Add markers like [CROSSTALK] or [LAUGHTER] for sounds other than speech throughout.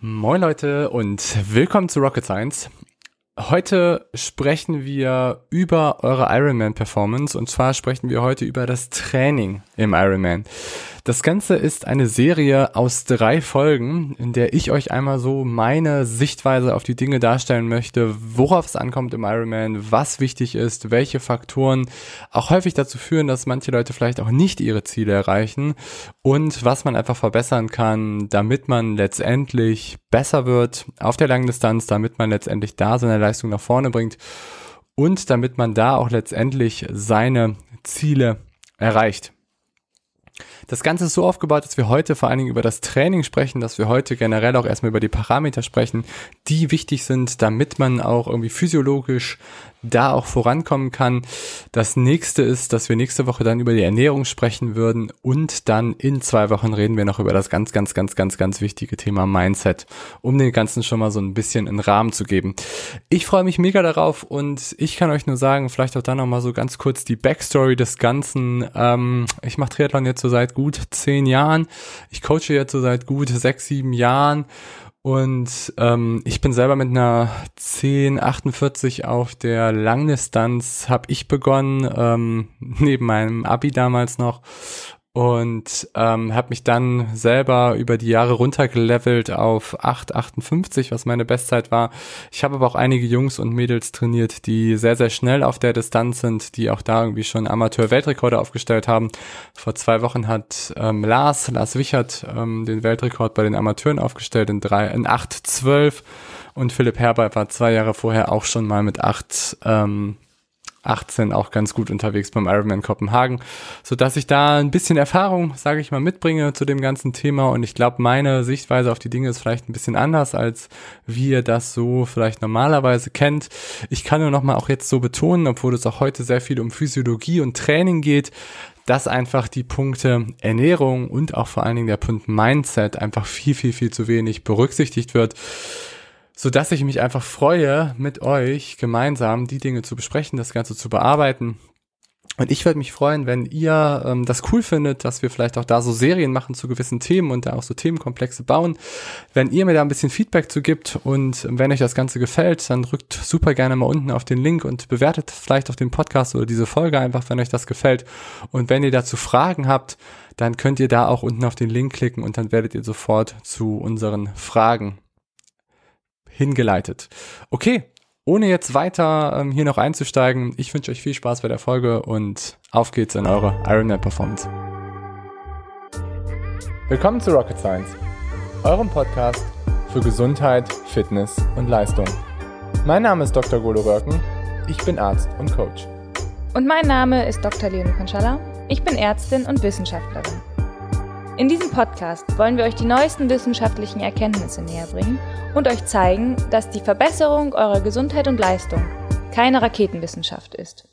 Moin Leute und willkommen zu Rocket Science. Heute sprechen wir über eure Ironman Performance und zwar sprechen wir heute über das Training im Ironman. Das Ganze ist eine Serie aus drei Folgen, in der ich euch einmal so meine Sichtweise auf die Dinge darstellen möchte, worauf es ankommt im Ironman, was wichtig ist, welche Faktoren auch häufig dazu führen, dass manche Leute vielleicht auch nicht ihre Ziele erreichen und was man einfach verbessern kann, damit man letztendlich besser wird auf der langen Distanz, damit man letztendlich da seine Leistung nach vorne bringt und damit man da auch letztendlich seine Ziele erreicht. Das Ganze ist so aufgebaut, dass wir heute vor allen Dingen über das Training sprechen, dass wir heute generell auch erstmal über die Parameter sprechen, die wichtig sind, damit man auch irgendwie physiologisch da auch vorankommen kann. Das nächste ist, dass wir nächste Woche dann über die Ernährung sprechen würden und dann in zwei Wochen reden wir noch über das ganz, ganz, ganz, ganz, ganz wichtige Thema Mindset, um den Ganzen schon mal so ein bisschen einen Rahmen zu geben. Ich freue mich mega darauf und ich kann euch nur sagen, vielleicht auch dann noch mal so ganz kurz die Backstory des Ganzen. Ähm, ich mache Triathlon jetzt so seit gut zehn Jahren. Ich coache jetzt so seit gut sechs, sieben Jahren und ähm, ich bin selber mit einer 1048 auf der Langdistanz habe ich begonnen, ähm, [LAUGHS] neben meinem Abi damals noch und ähm, habe mich dann selber über die Jahre runtergelevelt auf 8,58, was meine Bestzeit war. Ich habe aber auch einige Jungs und Mädels trainiert, die sehr, sehr schnell auf der Distanz sind, die auch da irgendwie schon Amateur-Weltrekorde aufgestellt haben. Vor zwei Wochen hat ähm, Lars, Lars Wichert, ähm, den Weltrekord bei den Amateuren aufgestellt in, drei, in 8,12 und Philipp Herbert war zwei Jahre vorher auch schon mal mit 8, ähm, 18 auch ganz gut unterwegs beim Ironman Kopenhagen, so dass ich da ein bisschen Erfahrung, sage ich mal, mitbringe zu dem ganzen Thema und ich glaube, meine Sichtweise auf die Dinge ist vielleicht ein bisschen anders als wie ihr das so vielleicht normalerweise kennt. Ich kann nur noch mal auch jetzt so betonen, obwohl es auch heute sehr viel um Physiologie und Training geht, dass einfach die Punkte Ernährung und auch vor allen Dingen der Punkt Mindset einfach viel, viel, viel zu wenig berücksichtigt wird so dass ich mich einfach freue, mit euch gemeinsam die Dinge zu besprechen, das Ganze zu bearbeiten. Und ich würde mich freuen, wenn ihr ähm, das cool findet, dass wir vielleicht auch da so Serien machen zu gewissen Themen und da auch so Themenkomplexe bauen. Wenn ihr mir da ein bisschen Feedback zu gibt und wenn euch das Ganze gefällt, dann drückt super gerne mal unten auf den Link und bewertet vielleicht auch den Podcast oder diese Folge einfach, wenn euch das gefällt. Und wenn ihr dazu Fragen habt, dann könnt ihr da auch unten auf den Link klicken und dann werdet ihr sofort zu unseren Fragen hingeleitet. Okay, ohne jetzt weiter ähm, hier noch einzusteigen, ich wünsche euch viel Spaß bei der Folge und auf geht's in eure Ironman Performance. Willkommen zu Rocket Science, eurem Podcast für Gesundheit, Fitness und Leistung. Mein Name ist Dr. Golo Röcken, ich bin Arzt und Coach. Und mein Name ist Dr. Leonie Konschalla, ich bin Ärztin und Wissenschaftlerin. In diesem Podcast wollen wir euch die neuesten wissenschaftlichen Erkenntnisse näher bringen und euch zeigen, dass die Verbesserung eurer Gesundheit und Leistung keine Raketenwissenschaft ist.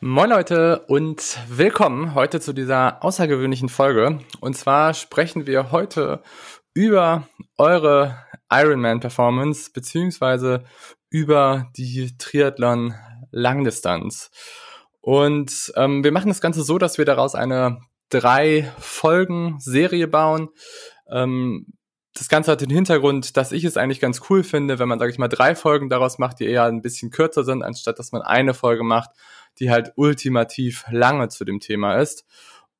Moin Leute und willkommen heute zu dieser außergewöhnlichen Folge. Und zwar sprechen wir heute über eure Ironman Performance beziehungsweise über die Triathlon Langdistanz. Und ähm, wir machen das Ganze so, dass wir daraus eine drei Folgen Serie bauen. Ähm, das Ganze hat den Hintergrund, dass ich es eigentlich ganz cool finde, wenn man, sage ich mal, drei Folgen daraus macht, die eher ein bisschen kürzer sind, anstatt dass man eine Folge macht, die halt ultimativ lange zu dem Thema ist.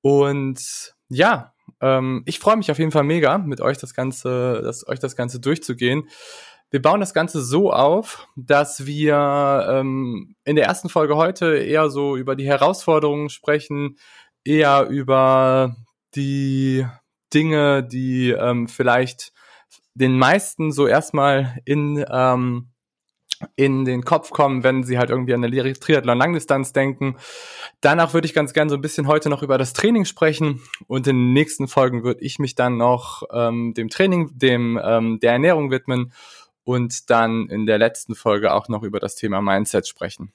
Und ja, ähm, ich freue mich auf jeden Fall mega, mit euch das Ganze, das, euch das Ganze durchzugehen. Wir bauen das Ganze so auf, dass wir ähm, in der ersten Folge heute eher so über die Herausforderungen sprechen, eher über die Dinge, die ähm, vielleicht den meisten so erstmal in, ähm, in den Kopf kommen, wenn sie halt irgendwie an der Triathlon-Langdistanz denken. Danach würde ich ganz gern so ein bisschen heute noch über das Training sprechen und in den nächsten Folgen würde ich mich dann noch ähm, dem Training, dem ähm, der Ernährung widmen und dann in der letzten Folge auch noch über das Thema Mindset sprechen.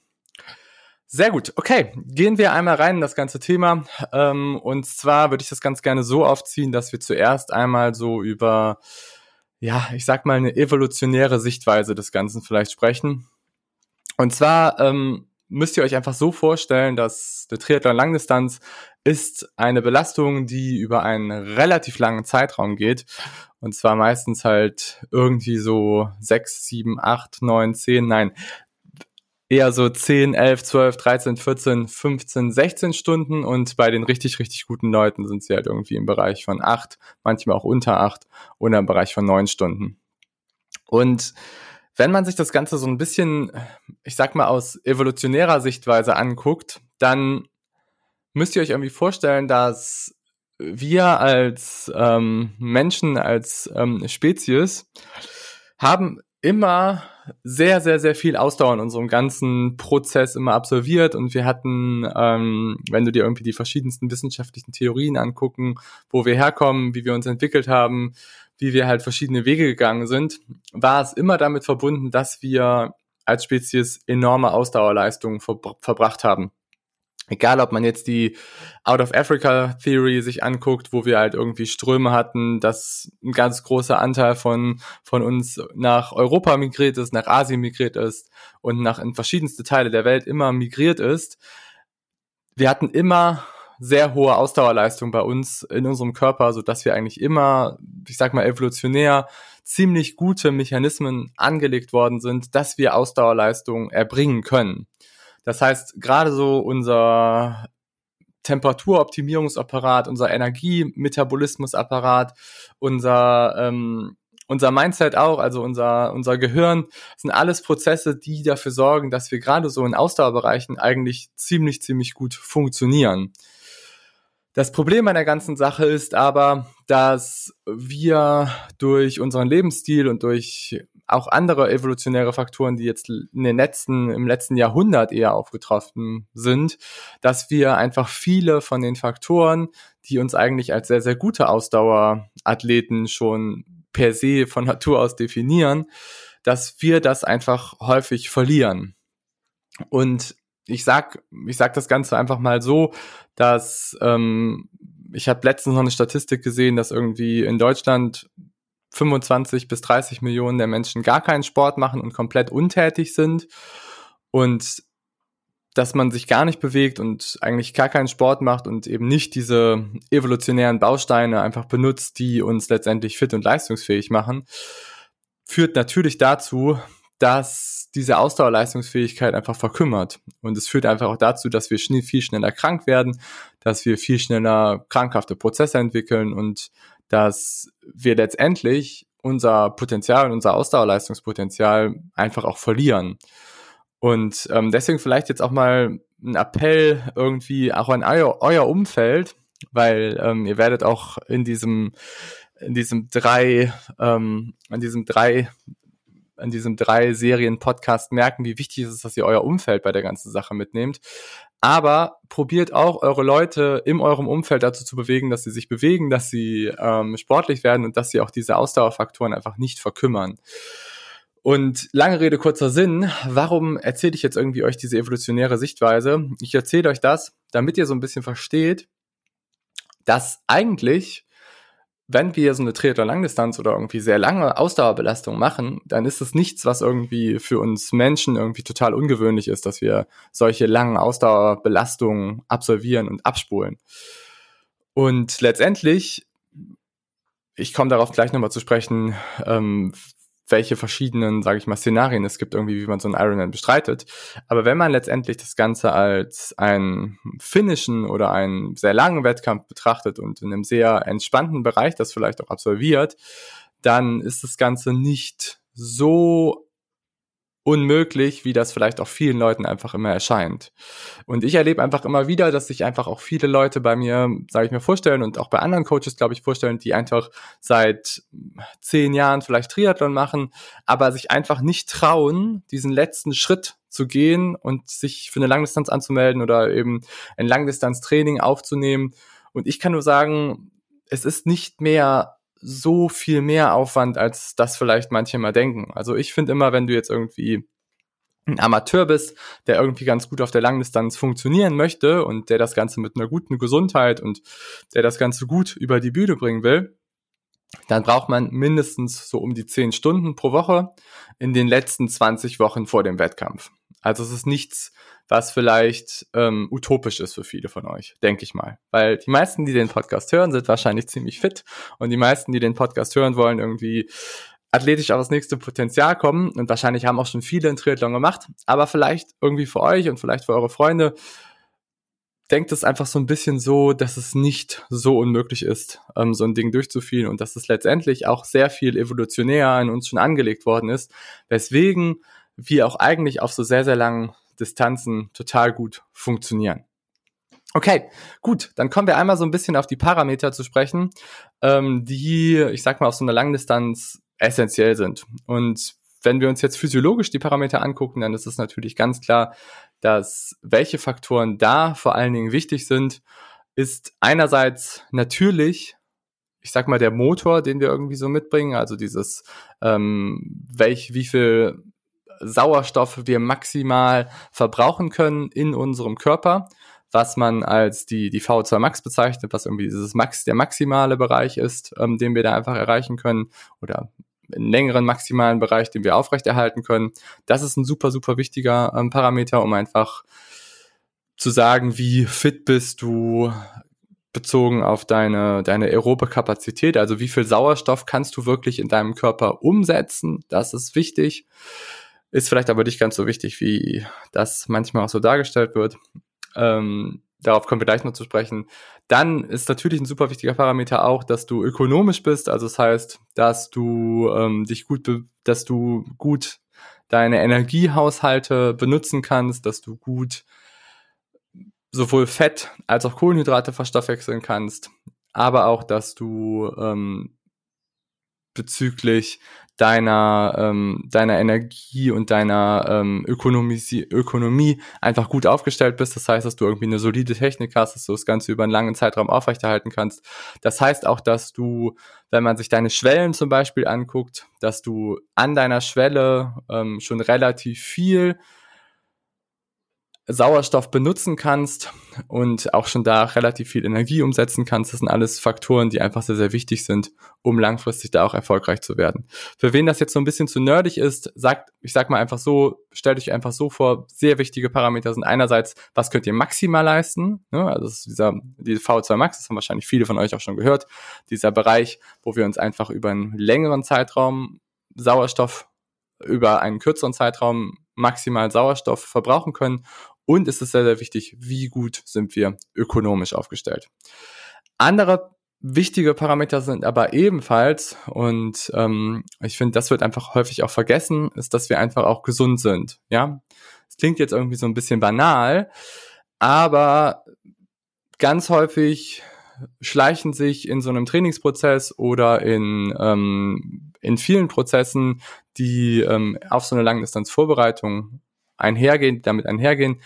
Sehr gut. Okay, gehen wir einmal rein in das ganze Thema. Ähm, und zwar würde ich das ganz gerne so aufziehen, dass wir zuerst einmal so über, ja, ich sag mal, eine evolutionäre Sichtweise des Ganzen vielleicht sprechen. Und zwar ähm, müsst ihr euch einfach so vorstellen, dass der Triathlon Langdistanz ist eine Belastung, die über einen relativ langen Zeitraum geht. Und zwar meistens halt irgendwie so sechs, sieben, acht, neun, zehn, nein, eher so 10, 11, 12, 13, 14, 15, 16 Stunden und bei den richtig, richtig guten Leuten sind sie halt irgendwie im Bereich von 8, manchmal auch unter 8 oder im Bereich von 9 Stunden. Und wenn man sich das Ganze so ein bisschen, ich sag mal, aus evolutionärer Sichtweise anguckt, dann müsst ihr euch irgendwie vorstellen, dass wir als ähm, Menschen, als ähm, Spezies haben immer sehr, sehr, sehr viel Ausdauer in unserem ganzen Prozess immer absolviert und wir hatten, ähm, wenn du dir irgendwie die verschiedensten wissenschaftlichen Theorien angucken, wo wir herkommen, wie wir uns entwickelt haben, wie wir halt verschiedene Wege gegangen sind, war es immer damit verbunden, dass wir als Spezies enorme Ausdauerleistungen ver verbracht haben. Egal, ob man jetzt die Out of Africa Theory sich anguckt, wo wir halt irgendwie Ströme hatten, dass ein ganz großer Anteil von, von uns nach Europa migriert ist, nach Asien migriert ist und nach in verschiedenste Teile der Welt immer migriert ist. Wir hatten immer sehr hohe Ausdauerleistung bei uns in unserem Körper, so dass wir eigentlich immer, ich sag mal evolutionär, ziemlich gute Mechanismen angelegt worden sind, dass wir Ausdauerleistung erbringen können. Das heißt, gerade so unser Temperaturoptimierungsapparat, unser Energiemetabolismusapparat, unser ähm, unser Mindset auch, also unser, unser Gehirn, sind alles Prozesse, die dafür sorgen, dass wir gerade so in Ausdauerbereichen eigentlich ziemlich, ziemlich gut funktionieren. Das Problem an der ganzen Sache ist aber, dass wir durch unseren Lebensstil und durch auch andere evolutionäre Faktoren, die jetzt in den letzten, im letzten Jahrhundert eher aufgetroffen sind, dass wir einfach viele von den Faktoren, die uns eigentlich als sehr, sehr gute Ausdauerathleten schon per se von Natur aus definieren, dass wir das einfach häufig verlieren. Und ich sag, ich sag das Ganze einfach mal so, dass ähm, ich habe letztens noch eine Statistik gesehen, dass irgendwie in Deutschland 25 bis 30 Millionen der Menschen gar keinen Sport machen und komplett untätig sind und dass man sich gar nicht bewegt und eigentlich gar keinen Sport macht und eben nicht diese evolutionären Bausteine einfach benutzt, die uns letztendlich fit und leistungsfähig machen, führt natürlich dazu, dass diese Ausdauerleistungsfähigkeit einfach verkümmert. Und es führt einfach auch dazu, dass wir viel schneller krank werden, dass wir viel schneller krankhafte Prozesse entwickeln und dass wir letztendlich unser Potenzial und unser Ausdauerleistungspotenzial einfach auch verlieren. Und ähm, deswegen vielleicht jetzt auch mal ein Appell irgendwie auch an euer, euer Umfeld, weil ähm, ihr werdet auch in diesem in diesem drei ähm, an diesem drei an diesem drei Serien Podcast merken, wie wichtig es ist, dass ihr euer Umfeld bei der ganzen Sache mitnehmt. Aber probiert auch eure Leute in eurem Umfeld dazu zu bewegen, dass sie sich bewegen, dass sie ähm, sportlich werden und dass sie auch diese Ausdauerfaktoren einfach nicht verkümmern. Und lange Rede, kurzer Sinn, warum erzähle ich jetzt irgendwie euch diese evolutionäre Sichtweise? Ich erzähle euch das, damit ihr so ein bisschen versteht, dass eigentlich wenn wir so eine Triathlon-Langdistanz oder irgendwie sehr lange Ausdauerbelastung machen, dann ist es nichts, was irgendwie für uns Menschen irgendwie total ungewöhnlich ist, dass wir solche langen Ausdauerbelastungen absolvieren und abspulen. Und letztendlich, ich komme darauf gleich nochmal zu sprechen, ähm, welche verschiedenen, sage ich mal, Szenarien es gibt, irgendwie, wie man so einen Ironman bestreitet. Aber wenn man letztendlich das Ganze als einen finnischen oder einen sehr langen Wettkampf betrachtet und in einem sehr entspannten Bereich das vielleicht auch absolviert, dann ist das Ganze nicht so unmöglich, wie das vielleicht auch vielen Leuten einfach immer erscheint. Und ich erlebe einfach immer wieder, dass sich einfach auch viele Leute bei mir, sage ich mir, vorstellen und auch bei anderen Coaches, glaube ich, vorstellen, die einfach seit zehn Jahren vielleicht Triathlon machen, aber sich einfach nicht trauen, diesen letzten Schritt zu gehen und sich für eine Langdistanz anzumelden oder eben ein Langdistanztraining aufzunehmen. Und ich kann nur sagen, es ist nicht mehr so viel mehr Aufwand, als das vielleicht manche mal denken. Also ich finde immer, wenn du jetzt irgendwie ein Amateur bist, der irgendwie ganz gut auf der Langdistanz funktionieren möchte und der das Ganze mit einer guten Gesundheit und der das Ganze gut über die Bühne bringen will, dann braucht man mindestens so um die 10 Stunden pro Woche in den letzten 20 Wochen vor dem Wettkampf. Also es ist nichts, was vielleicht ähm, utopisch ist für viele von euch, denke ich mal. Weil die meisten, die den Podcast hören, sind wahrscheinlich ziemlich fit. Und die meisten, die den Podcast hören wollen, irgendwie athletisch auf das nächste Potenzial kommen. Und wahrscheinlich haben auch schon viele in Triathlon gemacht, aber vielleicht irgendwie für euch und vielleicht für eure Freunde denkt es einfach so ein bisschen so, dass es nicht so unmöglich ist, ähm, so ein Ding durchzuführen und dass es letztendlich auch sehr viel evolutionär in uns schon angelegt worden ist, weswegen wir auch eigentlich auf so sehr, sehr langen Distanzen total gut funktionieren. Okay, gut, dann kommen wir einmal so ein bisschen auf die Parameter zu sprechen, ähm, die, ich sag mal, auf so einer Langdistanz essentiell sind. Und wenn wir uns jetzt physiologisch die Parameter angucken, dann ist es natürlich ganz klar, dass welche Faktoren da vor allen Dingen wichtig sind, ist einerseits natürlich, ich sag mal, der Motor, den wir irgendwie so mitbringen, also dieses, ähm, welch, wie viel Sauerstoff wir maximal verbrauchen können in unserem Körper, was man als die, die VO2 Max bezeichnet, was irgendwie dieses Max, der maximale Bereich ist, ähm, den wir da einfach erreichen können oder einen längeren maximalen Bereich, den wir aufrechterhalten können. Das ist ein super, super wichtiger ähm, Parameter, um einfach zu sagen, wie fit bist du bezogen auf deine, deine aerobe Kapazität, also wie viel Sauerstoff kannst du wirklich in deinem Körper umsetzen, das ist wichtig, ist vielleicht aber nicht ganz so wichtig, wie das manchmal auch so dargestellt wird. Ähm, darauf kommen wir gleich noch zu sprechen. Dann ist natürlich ein super wichtiger Parameter auch, dass du ökonomisch bist. Also das heißt, dass du ähm, dich gut, dass du gut deine Energiehaushalte benutzen kannst, dass du gut sowohl Fett als auch Kohlenhydrate verstoffwechseln kannst, aber auch, dass du ähm, bezüglich deiner, ähm, deiner Energie und deiner ähm, Ökonomie, Ökonomie einfach gut aufgestellt bist. Das heißt, dass du irgendwie eine solide Technik hast, dass du das Ganze über einen langen Zeitraum aufrechterhalten kannst. Das heißt auch, dass du, wenn man sich deine Schwellen zum Beispiel anguckt, dass du an deiner Schwelle ähm, schon relativ viel Sauerstoff benutzen kannst und auch schon da relativ viel Energie umsetzen kannst. Das sind alles Faktoren, die einfach sehr, sehr wichtig sind, um langfristig da auch erfolgreich zu werden. Für wen das jetzt so ein bisschen zu nerdig ist, sagt, ich sag mal einfach so, stellt euch einfach so vor, sehr wichtige Parameter sind einerseits, was könnt ihr maximal leisten? Ne? Also das ist dieser, die VO2 Max, das haben wahrscheinlich viele von euch auch schon gehört, dieser Bereich, wo wir uns einfach über einen längeren Zeitraum Sauerstoff über einen kürzeren Zeitraum maximal Sauerstoff verbrauchen können und es ist sehr, sehr wichtig, wie gut sind wir ökonomisch aufgestellt. Andere wichtige Parameter sind aber ebenfalls, und ähm, ich finde, das wird einfach häufig auch vergessen, ist, dass wir einfach auch gesund sind. Ja, es klingt jetzt irgendwie so ein bisschen banal, aber ganz häufig schleichen sich in so einem Trainingsprozess oder in, ähm, in vielen Prozessen, die ähm, auf so eine Langdistanzvorbereitung einhergehen, damit einhergehen,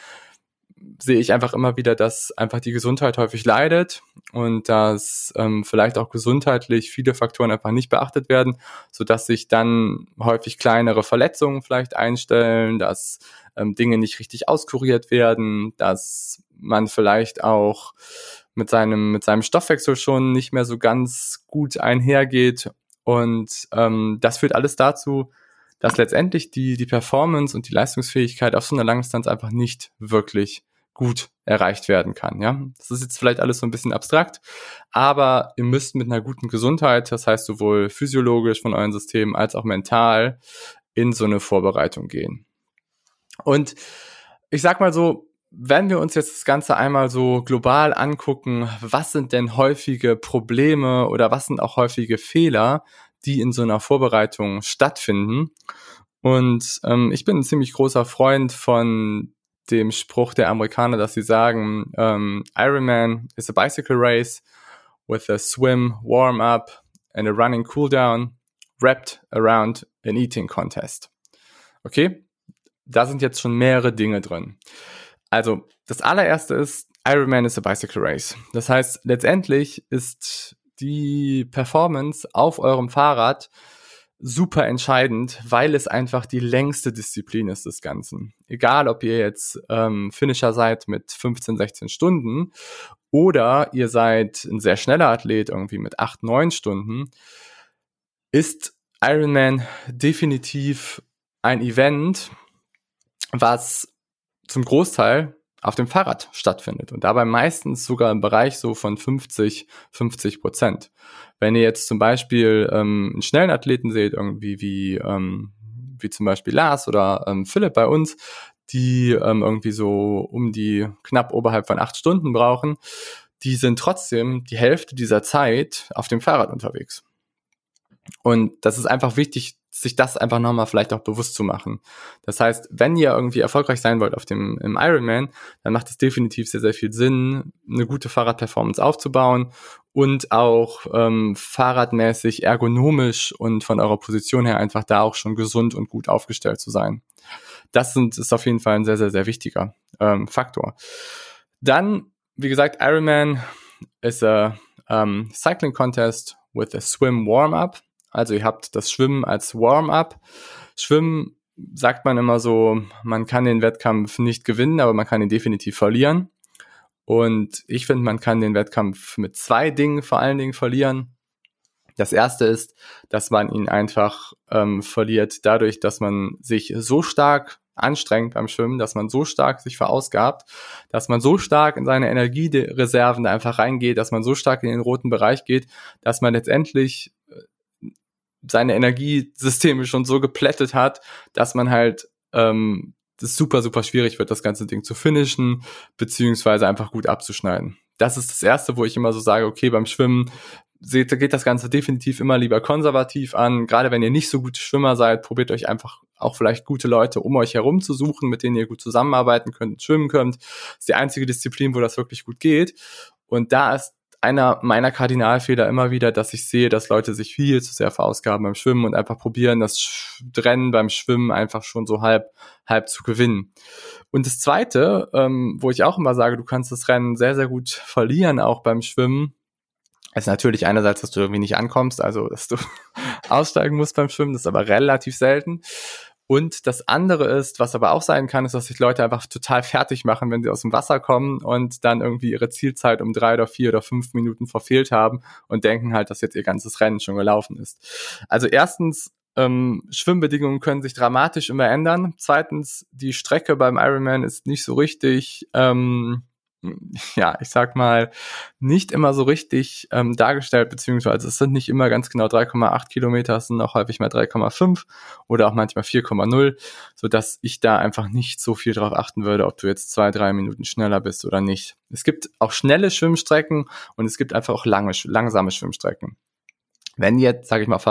sehe ich einfach immer wieder, dass einfach die Gesundheit häufig leidet und dass ähm, vielleicht auch gesundheitlich viele Faktoren einfach nicht beachtet werden, so dass sich dann häufig kleinere Verletzungen vielleicht einstellen, dass ähm, Dinge nicht richtig auskuriert werden, dass man vielleicht auch mit seinem mit seinem Stoffwechsel schon nicht mehr so ganz gut einhergeht. Und ähm, das führt alles dazu, dass letztendlich die, die Performance und die Leistungsfähigkeit auf so einer Langdistanz einfach nicht wirklich gut erreicht werden kann. Ja, das ist jetzt vielleicht alles so ein bisschen abstrakt, aber ihr müsst mit einer guten Gesundheit, das heißt sowohl physiologisch von euren Systemen als auch mental, in so eine Vorbereitung gehen. Und ich sag mal so, wenn wir uns jetzt das Ganze einmal so global angucken, was sind denn häufige Probleme oder was sind auch häufige Fehler, die in so einer Vorbereitung stattfinden. Und ähm, ich bin ein ziemlich großer Freund von dem Spruch der Amerikaner, dass sie sagen, ähm, Ironman is a bicycle race with a swim, warm up and a running cool down wrapped around an eating contest. Okay, da sind jetzt schon mehrere Dinge drin. Also, das allererste ist, Ironman is a bicycle race. Das heißt, letztendlich ist die Performance auf eurem Fahrrad super entscheidend, weil es einfach die längste Disziplin ist des Ganzen. Egal, ob ihr jetzt ähm, Finisher seid mit 15, 16 Stunden oder ihr seid ein sehr schneller Athlet irgendwie mit 8, 9 Stunden, ist Ironman definitiv ein Event, was zum Großteil auf dem Fahrrad stattfindet und dabei meistens sogar im Bereich so von 50, 50 Prozent. Wenn ihr jetzt zum Beispiel ähm, einen schnellen Athleten seht, irgendwie wie, ähm, wie zum Beispiel Lars oder ähm, Philipp bei uns, die ähm, irgendwie so um die knapp oberhalb von acht Stunden brauchen, die sind trotzdem die Hälfte dieser Zeit auf dem Fahrrad unterwegs. Und das ist einfach wichtig, sich das einfach nochmal vielleicht auch bewusst zu machen. Das heißt, wenn ihr irgendwie erfolgreich sein wollt auf dem im Ironman, dann macht es definitiv sehr, sehr viel Sinn, eine gute Fahrradperformance aufzubauen und auch ähm, fahrradmäßig, ergonomisch und von eurer Position her einfach da auch schon gesund und gut aufgestellt zu sein. Das sind, ist auf jeden Fall ein sehr, sehr, sehr wichtiger ähm, Faktor. Dann, wie gesagt, Ironman ist a um, cycling contest with a swim warm-up. Also ihr habt das Schwimmen als Warm-up. Schwimmen sagt man immer so, man kann den Wettkampf nicht gewinnen, aber man kann ihn definitiv verlieren. Und ich finde, man kann den Wettkampf mit zwei Dingen vor allen Dingen verlieren. Das erste ist, dass man ihn einfach ähm, verliert dadurch, dass man sich so stark anstrengend beim Schwimmen, dass man so stark sich verausgabt, dass man so stark in seine Energiereserven einfach reingeht, dass man so stark in den roten Bereich geht, dass man letztendlich seine Energiesysteme schon so geplättet hat, dass man halt ähm, das super, super schwierig wird, das ganze Ding zu finishen, beziehungsweise einfach gut abzuschneiden. Das ist das Erste, wo ich immer so sage, okay, beim Schwimmen geht das Ganze definitiv immer lieber konservativ an. Gerade wenn ihr nicht so gute Schwimmer seid, probiert euch einfach auch vielleicht gute Leute um euch herum zu suchen, mit denen ihr gut zusammenarbeiten könnt, schwimmen könnt. Das ist die einzige Disziplin, wo das wirklich gut geht. Und da ist einer meiner Kardinalfehler immer wieder, dass ich sehe, dass Leute sich viel zu sehr verausgaben beim Schwimmen und einfach probieren, das Rennen beim Schwimmen einfach schon so halb, halb zu gewinnen. Und das zweite, ähm, wo ich auch immer sage, du kannst das Rennen sehr, sehr gut verlieren, auch beim Schwimmen, ist natürlich einerseits, dass du irgendwie nicht ankommst, also dass du [LAUGHS] aussteigen musst beim Schwimmen, das ist aber relativ selten. Und das andere ist, was aber auch sein kann, ist, dass sich Leute einfach total fertig machen, wenn sie aus dem Wasser kommen und dann irgendwie ihre Zielzeit um drei oder vier oder fünf Minuten verfehlt haben und denken halt, dass jetzt ihr ganzes Rennen schon gelaufen ist. Also erstens, ähm, Schwimmbedingungen können sich dramatisch immer ändern. Zweitens, die Strecke beim Ironman ist nicht so richtig ähm, [LAUGHS] ja, ich sag mal, nicht immer so richtig ähm, dargestellt, beziehungsweise es sind nicht immer ganz genau 3,8 Kilometer, es sind auch häufig mal 3,5 oder auch manchmal 4,0, so dass ich da einfach nicht so viel drauf achten würde, ob du jetzt zwei, drei Minuten schneller bist oder nicht. Es gibt auch schnelle Schwimmstrecken und es gibt einfach auch lange, langsame Schwimmstrecken. Wenn ihr jetzt, sage ich mal, auf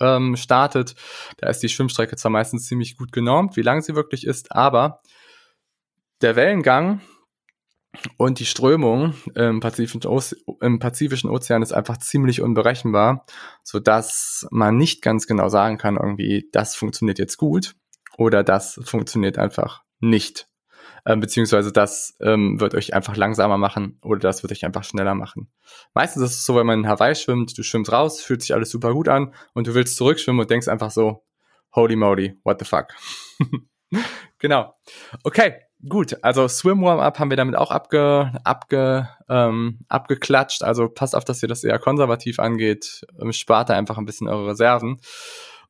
ähm, startet, da ist die Schwimmstrecke zwar meistens ziemlich gut genormt, wie lang sie wirklich ist, aber der Wellengang und die Strömung im Pazifischen, im Pazifischen Ozean ist einfach ziemlich unberechenbar, so dass man nicht ganz genau sagen kann, irgendwie, das funktioniert jetzt gut oder das funktioniert einfach nicht. Ähm, beziehungsweise das ähm, wird euch einfach langsamer machen oder das wird euch einfach schneller machen. Meistens ist es so, wenn man in Hawaii schwimmt, du schwimmst raus, fühlt sich alles super gut an und du willst zurückschwimmen und denkst einfach so, holy moly, what the fuck. [LAUGHS] genau. Okay, Gut, also Swim Warm-Up haben wir damit auch abge, abge, ähm, abgeklatscht. Also passt auf, dass ihr das eher konservativ angeht. Ähm, spart da einfach ein bisschen eure Reserven.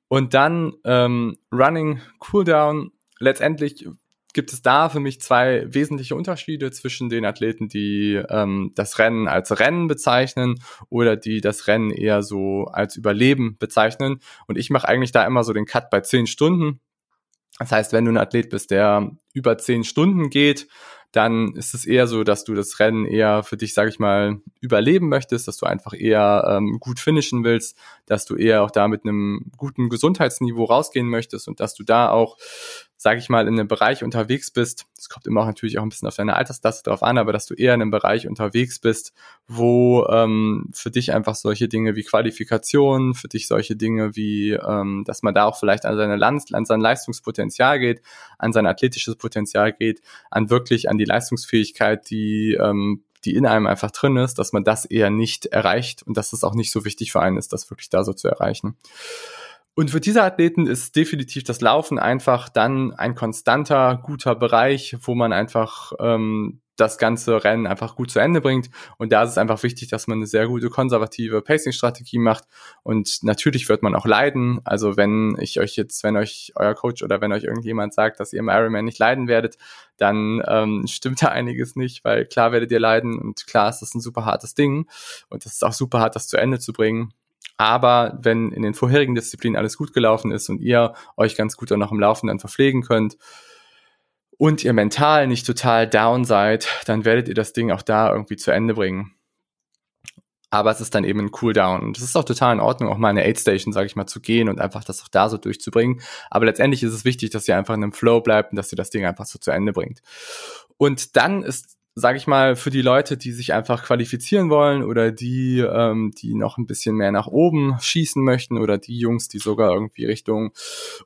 Und dann ähm, Running Cooldown. Letztendlich gibt es da für mich zwei wesentliche Unterschiede zwischen den Athleten, die ähm, das Rennen als Rennen bezeichnen oder die das Rennen eher so als Überleben bezeichnen. Und ich mache eigentlich da immer so den Cut bei zehn Stunden. Das heißt, wenn du ein Athlet bist, der über zehn Stunden geht, dann ist es eher so, dass du das Rennen eher für dich, sage ich mal, überleben möchtest, dass du einfach eher ähm, gut finishen willst, dass du eher auch da mit einem guten Gesundheitsniveau rausgehen möchtest und dass du da auch sage ich mal, in einem Bereich unterwegs bist, es kommt immer auch natürlich auch ein bisschen auf deine Altersklasse drauf an, aber dass du eher in einem Bereich unterwegs bist, wo ähm, für dich einfach solche Dinge wie Qualifikation, für dich solche Dinge wie, ähm, dass man da auch vielleicht an seine Land, an sein Leistungspotenzial geht, an sein athletisches Potenzial geht, an wirklich an die Leistungsfähigkeit, die ähm, die in einem einfach drin ist, dass man das eher nicht erreicht und dass es auch nicht so wichtig für einen ist, das wirklich da so zu erreichen. Und für diese Athleten ist definitiv das Laufen einfach dann ein konstanter, guter Bereich, wo man einfach ähm, das ganze Rennen einfach gut zu Ende bringt. Und da ist es einfach wichtig, dass man eine sehr gute konservative Pacing-Strategie macht. Und natürlich wird man auch leiden. Also wenn ich euch jetzt, wenn euch euer Coach oder wenn euch irgendjemand sagt, dass ihr im Ironman nicht leiden werdet, dann ähm, stimmt da einiges nicht, weil klar werdet ihr leiden und klar ist das ein super hartes Ding und das ist auch super hart, das zu Ende zu bringen. Aber wenn in den vorherigen Disziplinen alles gut gelaufen ist und ihr euch ganz gut dann noch im Laufen dann verpflegen könnt, und ihr mental nicht total down seid, dann werdet ihr das Ding auch da irgendwie zu Ende bringen. Aber es ist dann eben ein Cooldown. Und es ist auch total in Ordnung, auch mal eine Aid Station, sage ich mal, zu gehen und einfach das auch da so durchzubringen. Aber letztendlich ist es wichtig, dass ihr einfach in einem Flow bleibt und dass ihr das Ding einfach so zu Ende bringt. Und dann ist sage ich mal, für die Leute, die sich einfach qualifizieren wollen oder die, ähm, die noch ein bisschen mehr nach oben schießen möchten oder die Jungs, die sogar irgendwie Richtung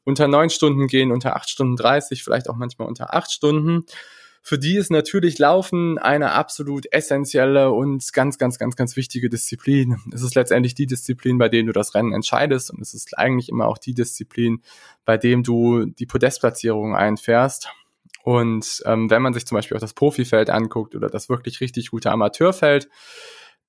unter neun Stunden gehen, unter acht Stunden dreißig, vielleicht auch manchmal unter acht Stunden. Für die ist natürlich Laufen eine absolut essentielle und ganz, ganz, ganz, ganz wichtige Disziplin. Es ist letztendlich die Disziplin, bei der du das Rennen entscheidest und es ist eigentlich immer auch die Disziplin, bei dem du die Podestplatzierung einfährst. Und ähm, wenn man sich zum Beispiel auch das Profifeld anguckt oder das wirklich richtig gute Amateurfeld,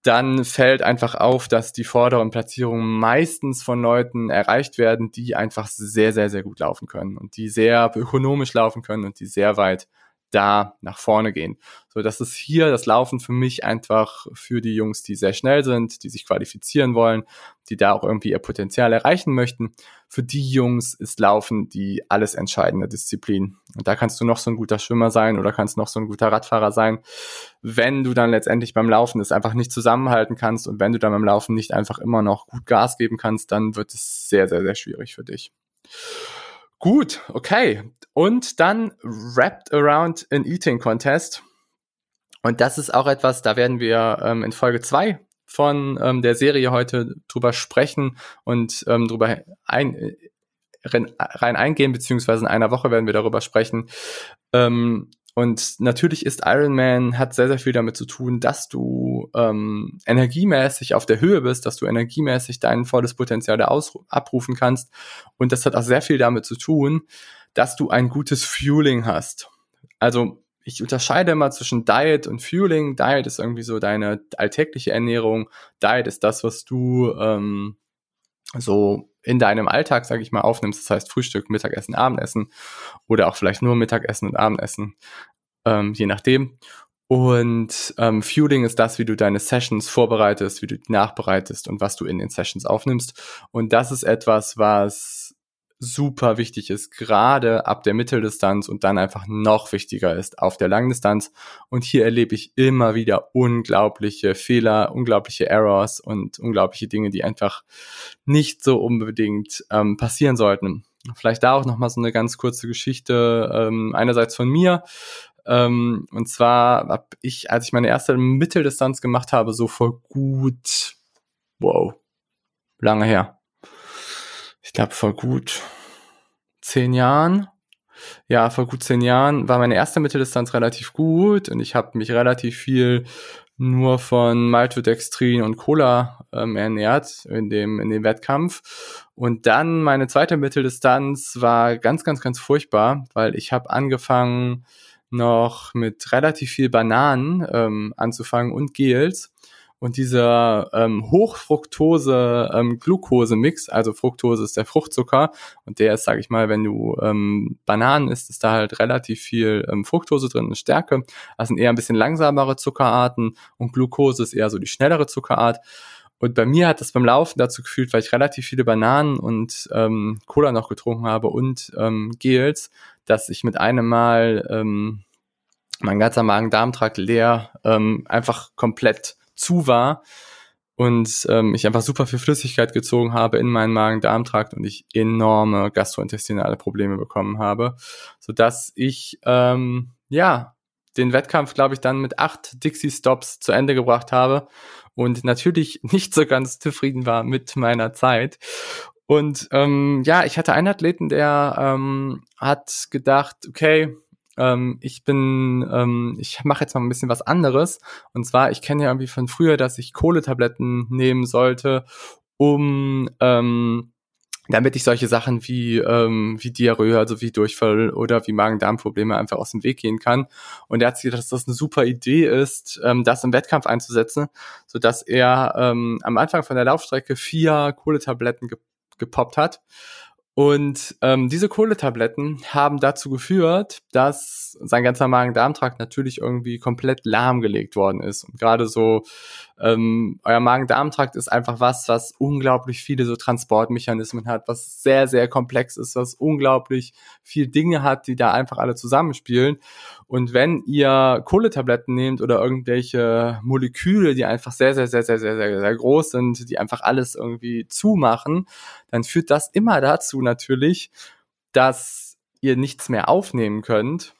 dann fällt einfach auf, dass die vorderen Platzierungen meistens von Leuten erreicht werden, die einfach sehr, sehr, sehr gut laufen können und die sehr ökonomisch laufen können und die sehr weit da nach vorne gehen. So, das ist hier das Laufen für mich einfach für die Jungs, die sehr schnell sind, die sich qualifizieren wollen, die da auch irgendwie ihr Potenzial erreichen möchten. Für die Jungs ist Laufen die alles entscheidende Disziplin. Und da kannst du noch so ein guter Schwimmer sein oder kannst noch so ein guter Radfahrer sein. Wenn du dann letztendlich beim Laufen es einfach nicht zusammenhalten kannst und wenn du dann beim Laufen nicht einfach immer noch gut Gas geben kannst, dann wird es sehr, sehr, sehr schwierig für dich. Gut, okay. Und dann Wrapped Around an Eating Contest. Und das ist auch etwas, da werden wir ähm, in Folge zwei von ähm, der Serie heute drüber sprechen und ähm, drüber ein, äh, rein eingehen, beziehungsweise in einer Woche werden wir darüber sprechen. Ähm, und natürlich ist Iron Man, hat sehr, sehr viel damit zu tun, dass du ähm, energiemäßig auf der Höhe bist, dass du energiemäßig dein volles Potenzial da abrufen kannst. Und das hat auch sehr viel damit zu tun, dass du ein gutes Fueling hast. Also ich unterscheide immer zwischen Diet und Fueling. Diet ist irgendwie so deine alltägliche Ernährung. Diet ist das, was du ähm, so in deinem Alltag, sage ich mal, aufnimmst. Das heißt Frühstück, Mittagessen, Abendessen oder auch vielleicht nur Mittagessen und Abendessen, ähm, je nachdem. Und ähm, Fueling ist das, wie du deine Sessions vorbereitest, wie du nachbereitest und was du in den Sessions aufnimmst. Und das ist etwas, was super wichtig ist, gerade ab der Mitteldistanz und dann einfach noch wichtiger ist auf der Langdistanz. Und hier erlebe ich immer wieder unglaubliche Fehler, unglaubliche Errors und unglaubliche Dinge, die einfach nicht so unbedingt ähm, passieren sollten. Vielleicht da auch nochmal so eine ganz kurze Geschichte, ähm, einerseits von mir. Ähm, und zwar habe ich, als ich meine erste Mitteldistanz gemacht habe, so vor gut, wow, lange her, ich glaube vor gut zehn Jahren. Ja, vor gut zehn Jahren war meine erste Mitteldistanz relativ gut und ich habe mich relativ viel nur von Maltodextrin und Cola ähm, ernährt in dem, in dem Wettkampf. Und dann meine zweite Mitteldistanz war ganz, ganz, ganz furchtbar, weil ich habe angefangen noch mit relativ viel Bananen ähm, anzufangen und Gels und dieser ähm, Hochfructose-Glucose-Mix, ähm, also Fructose ist der Fruchtzucker und der ist, sage ich mal, wenn du ähm, Bananen isst, ist da halt relativ viel ähm, Fructose drin und Stärke. Das sind eher ein bisschen langsamere Zuckerarten und Glucose ist eher so die schnellere Zuckerart. Und bei mir hat das beim Laufen dazu gefühlt, weil ich relativ viele Bananen und ähm, Cola noch getrunken habe und ähm, Gels, dass ich mit einem Mal ähm, mein ganzer Magen-Darm-Trakt leer ähm, einfach komplett zu war und ähm, ich einfach super viel Flüssigkeit gezogen habe in meinen Magen-Darm-Trakt und ich enorme gastrointestinale Probleme bekommen habe, so dass ich ähm, ja den Wettkampf, glaube ich, dann mit acht Dixie-Stops zu Ende gebracht habe und natürlich [LAUGHS] nicht so ganz zufrieden war mit meiner Zeit. Und ähm, ja, ich hatte einen Athleten, der ähm, hat gedacht, okay, ähm, ich bin, ähm, ich mache jetzt mal ein bisschen was anderes. Und zwar, ich kenne ja irgendwie von früher, dass ich Kohletabletten nehmen sollte, um ähm, damit ich solche Sachen wie, ähm, wie Diarrhoe, also wie Durchfall oder wie Magen-Darm-Probleme einfach aus dem Weg gehen kann. Und er hat sich dass das eine super Idee ist, ähm, das im Wettkampf einzusetzen, so dass er ähm, am Anfang von der Laufstrecke vier Kohletabletten ge gepoppt hat und ähm, diese Kohletabletten haben dazu geführt, dass sein ganzer Magen-Darm-Trakt natürlich irgendwie komplett lahmgelegt worden ist. Und gerade so, ähm, euer Magen-Darm-Trakt ist einfach was, was unglaublich viele so Transportmechanismen hat, was sehr, sehr komplex ist, was unglaublich viel Dinge hat, die da einfach alle zusammenspielen. Und wenn ihr Kohletabletten nehmt oder irgendwelche Moleküle, die einfach sehr, sehr, sehr, sehr, sehr, sehr, sehr groß sind, die einfach alles irgendwie zumachen, dann führt das immer dazu natürlich, dass ihr nichts mehr aufnehmen könnt.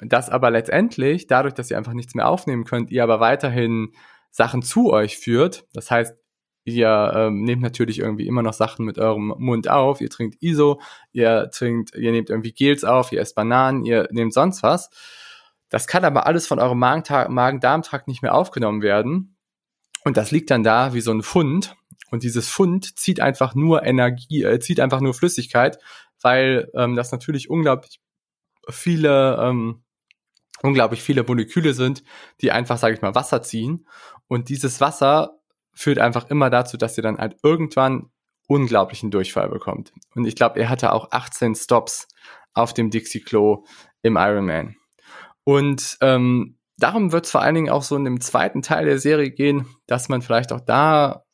Das aber letztendlich, dadurch, dass ihr einfach nichts mehr aufnehmen könnt, ihr aber weiterhin Sachen zu euch führt. Das heißt, ihr ähm, nehmt natürlich irgendwie immer noch Sachen mit eurem Mund auf. Ihr trinkt ISO, ihr trinkt, ihr nehmt irgendwie Gels auf, ihr esst Bananen, ihr nehmt sonst was. Das kann aber alles von eurem Magen-Darm-Trakt nicht mehr aufgenommen werden. Und das liegt dann da wie so ein Fund. Und dieses Fund zieht einfach nur Energie, äh, zieht einfach nur Flüssigkeit, weil ähm, das natürlich unglaublich viele, ähm, unglaublich viele Moleküle sind, die einfach, sage ich mal, Wasser ziehen. Und dieses Wasser führt einfach immer dazu, dass ihr dann halt irgendwann unglaublichen Durchfall bekommt. Und ich glaube, er hatte auch 18 Stops auf dem Dixie-Klo im Ironman. Und ähm, darum wird es vor allen Dingen auch so in dem zweiten Teil der Serie gehen, dass man vielleicht auch da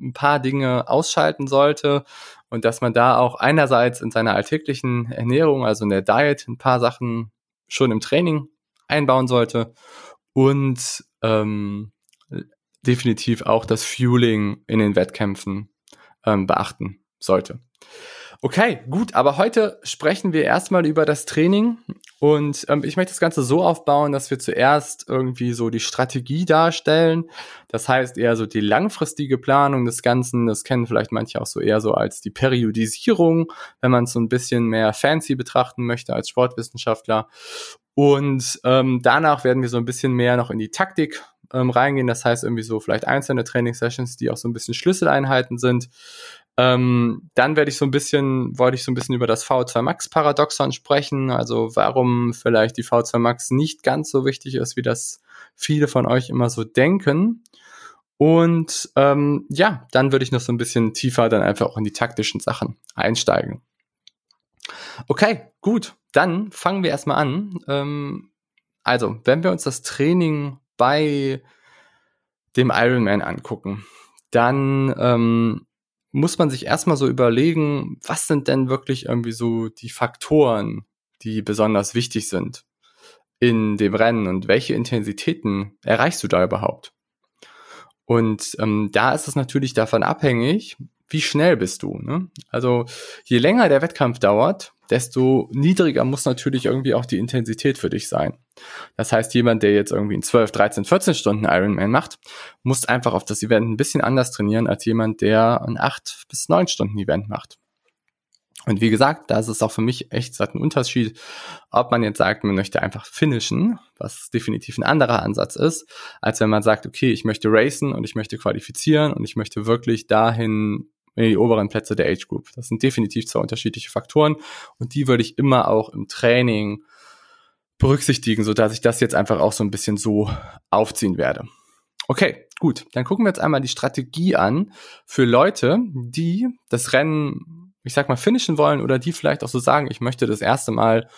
ein paar Dinge ausschalten sollte und dass man da auch einerseits in seiner alltäglichen Ernährung, also in der Diet, ein paar Sachen schon im Training einbauen sollte und ähm, definitiv auch das Fueling in den Wettkämpfen ähm, beachten sollte. Okay, gut, aber heute sprechen wir erstmal über das Training und ähm, ich möchte das Ganze so aufbauen, dass wir zuerst irgendwie so die Strategie darstellen. Das heißt eher so die langfristige Planung des Ganzen. Das kennen vielleicht manche auch so eher so als die Periodisierung, wenn man es so ein bisschen mehr fancy betrachten möchte als Sportwissenschaftler. Und ähm, danach werden wir so ein bisschen mehr noch in die Taktik ähm, reingehen. Das heißt irgendwie so vielleicht einzelne Trainingssessions, die auch so ein bisschen Schlüsseleinheiten sind. Ähm, dann werde ich so ein bisschen, wollte ich so ein bisschen über das V2 Max Paradoxon sprechen, also warum vielleicht die V2 Max nicht ganz so wichtig ist, wie das viele von euch immer so denken. Und ähm, ja, dann würde ich noch so ein bisschen tiefer dann einfach auch in die taktischen Sachen einsteigen. Okay, gut, dann fangen wir erstmal an. Ähm, also, wenn wir uns das Training bei dem Ironman angucken, dann ähm, muss man sich erstmal so überlegen, was sind denn wirklich irgendwie so die Faktoren, die besonders wichtig sind in dem Rennen und welche Intensitäten erreichst du da überhaupt? Und ähm, da ist es natürlich davon abhängig, wie schnell bist du. Ne? Also je länger der Wettkampf dauert, desto niedriger muss natürlich irgendwie auch die Intensität für dich sein. Das heißt, jemand, der jetzt irgendwie in 12, 13, 14 Stunden Ironman macht, muss einfach auf das Event ein bisschen anders trainieren als jemand, der ein 8 bis 9 Stunden Event macht. Und wie gesagt, da ist es auch für mich echt ein Unterschied, ob man jetzt sagt, man möchte einfach finishen, was definitiv ein anderer Ansatz ist, als wenn man sagt, okay, ich möchte racen und ich möchte qualifizieren und ich möchte wirklich dahin in die oberen Plätze der Age Group. Das sind definitiv zwei unterschiedliche Faktoren und die würde ich immer auch im Training berücksichtigen, so dass ich das jetzt einfach auch so ein bisschen so aufziehen werde. Okay, gut. Dann gucken wir jetzt einmal die Strategie an für Leute, die das Rennen ich sag mal, finishen wollen oder die vielleicht auch so sagen, ich möchte das erste Mal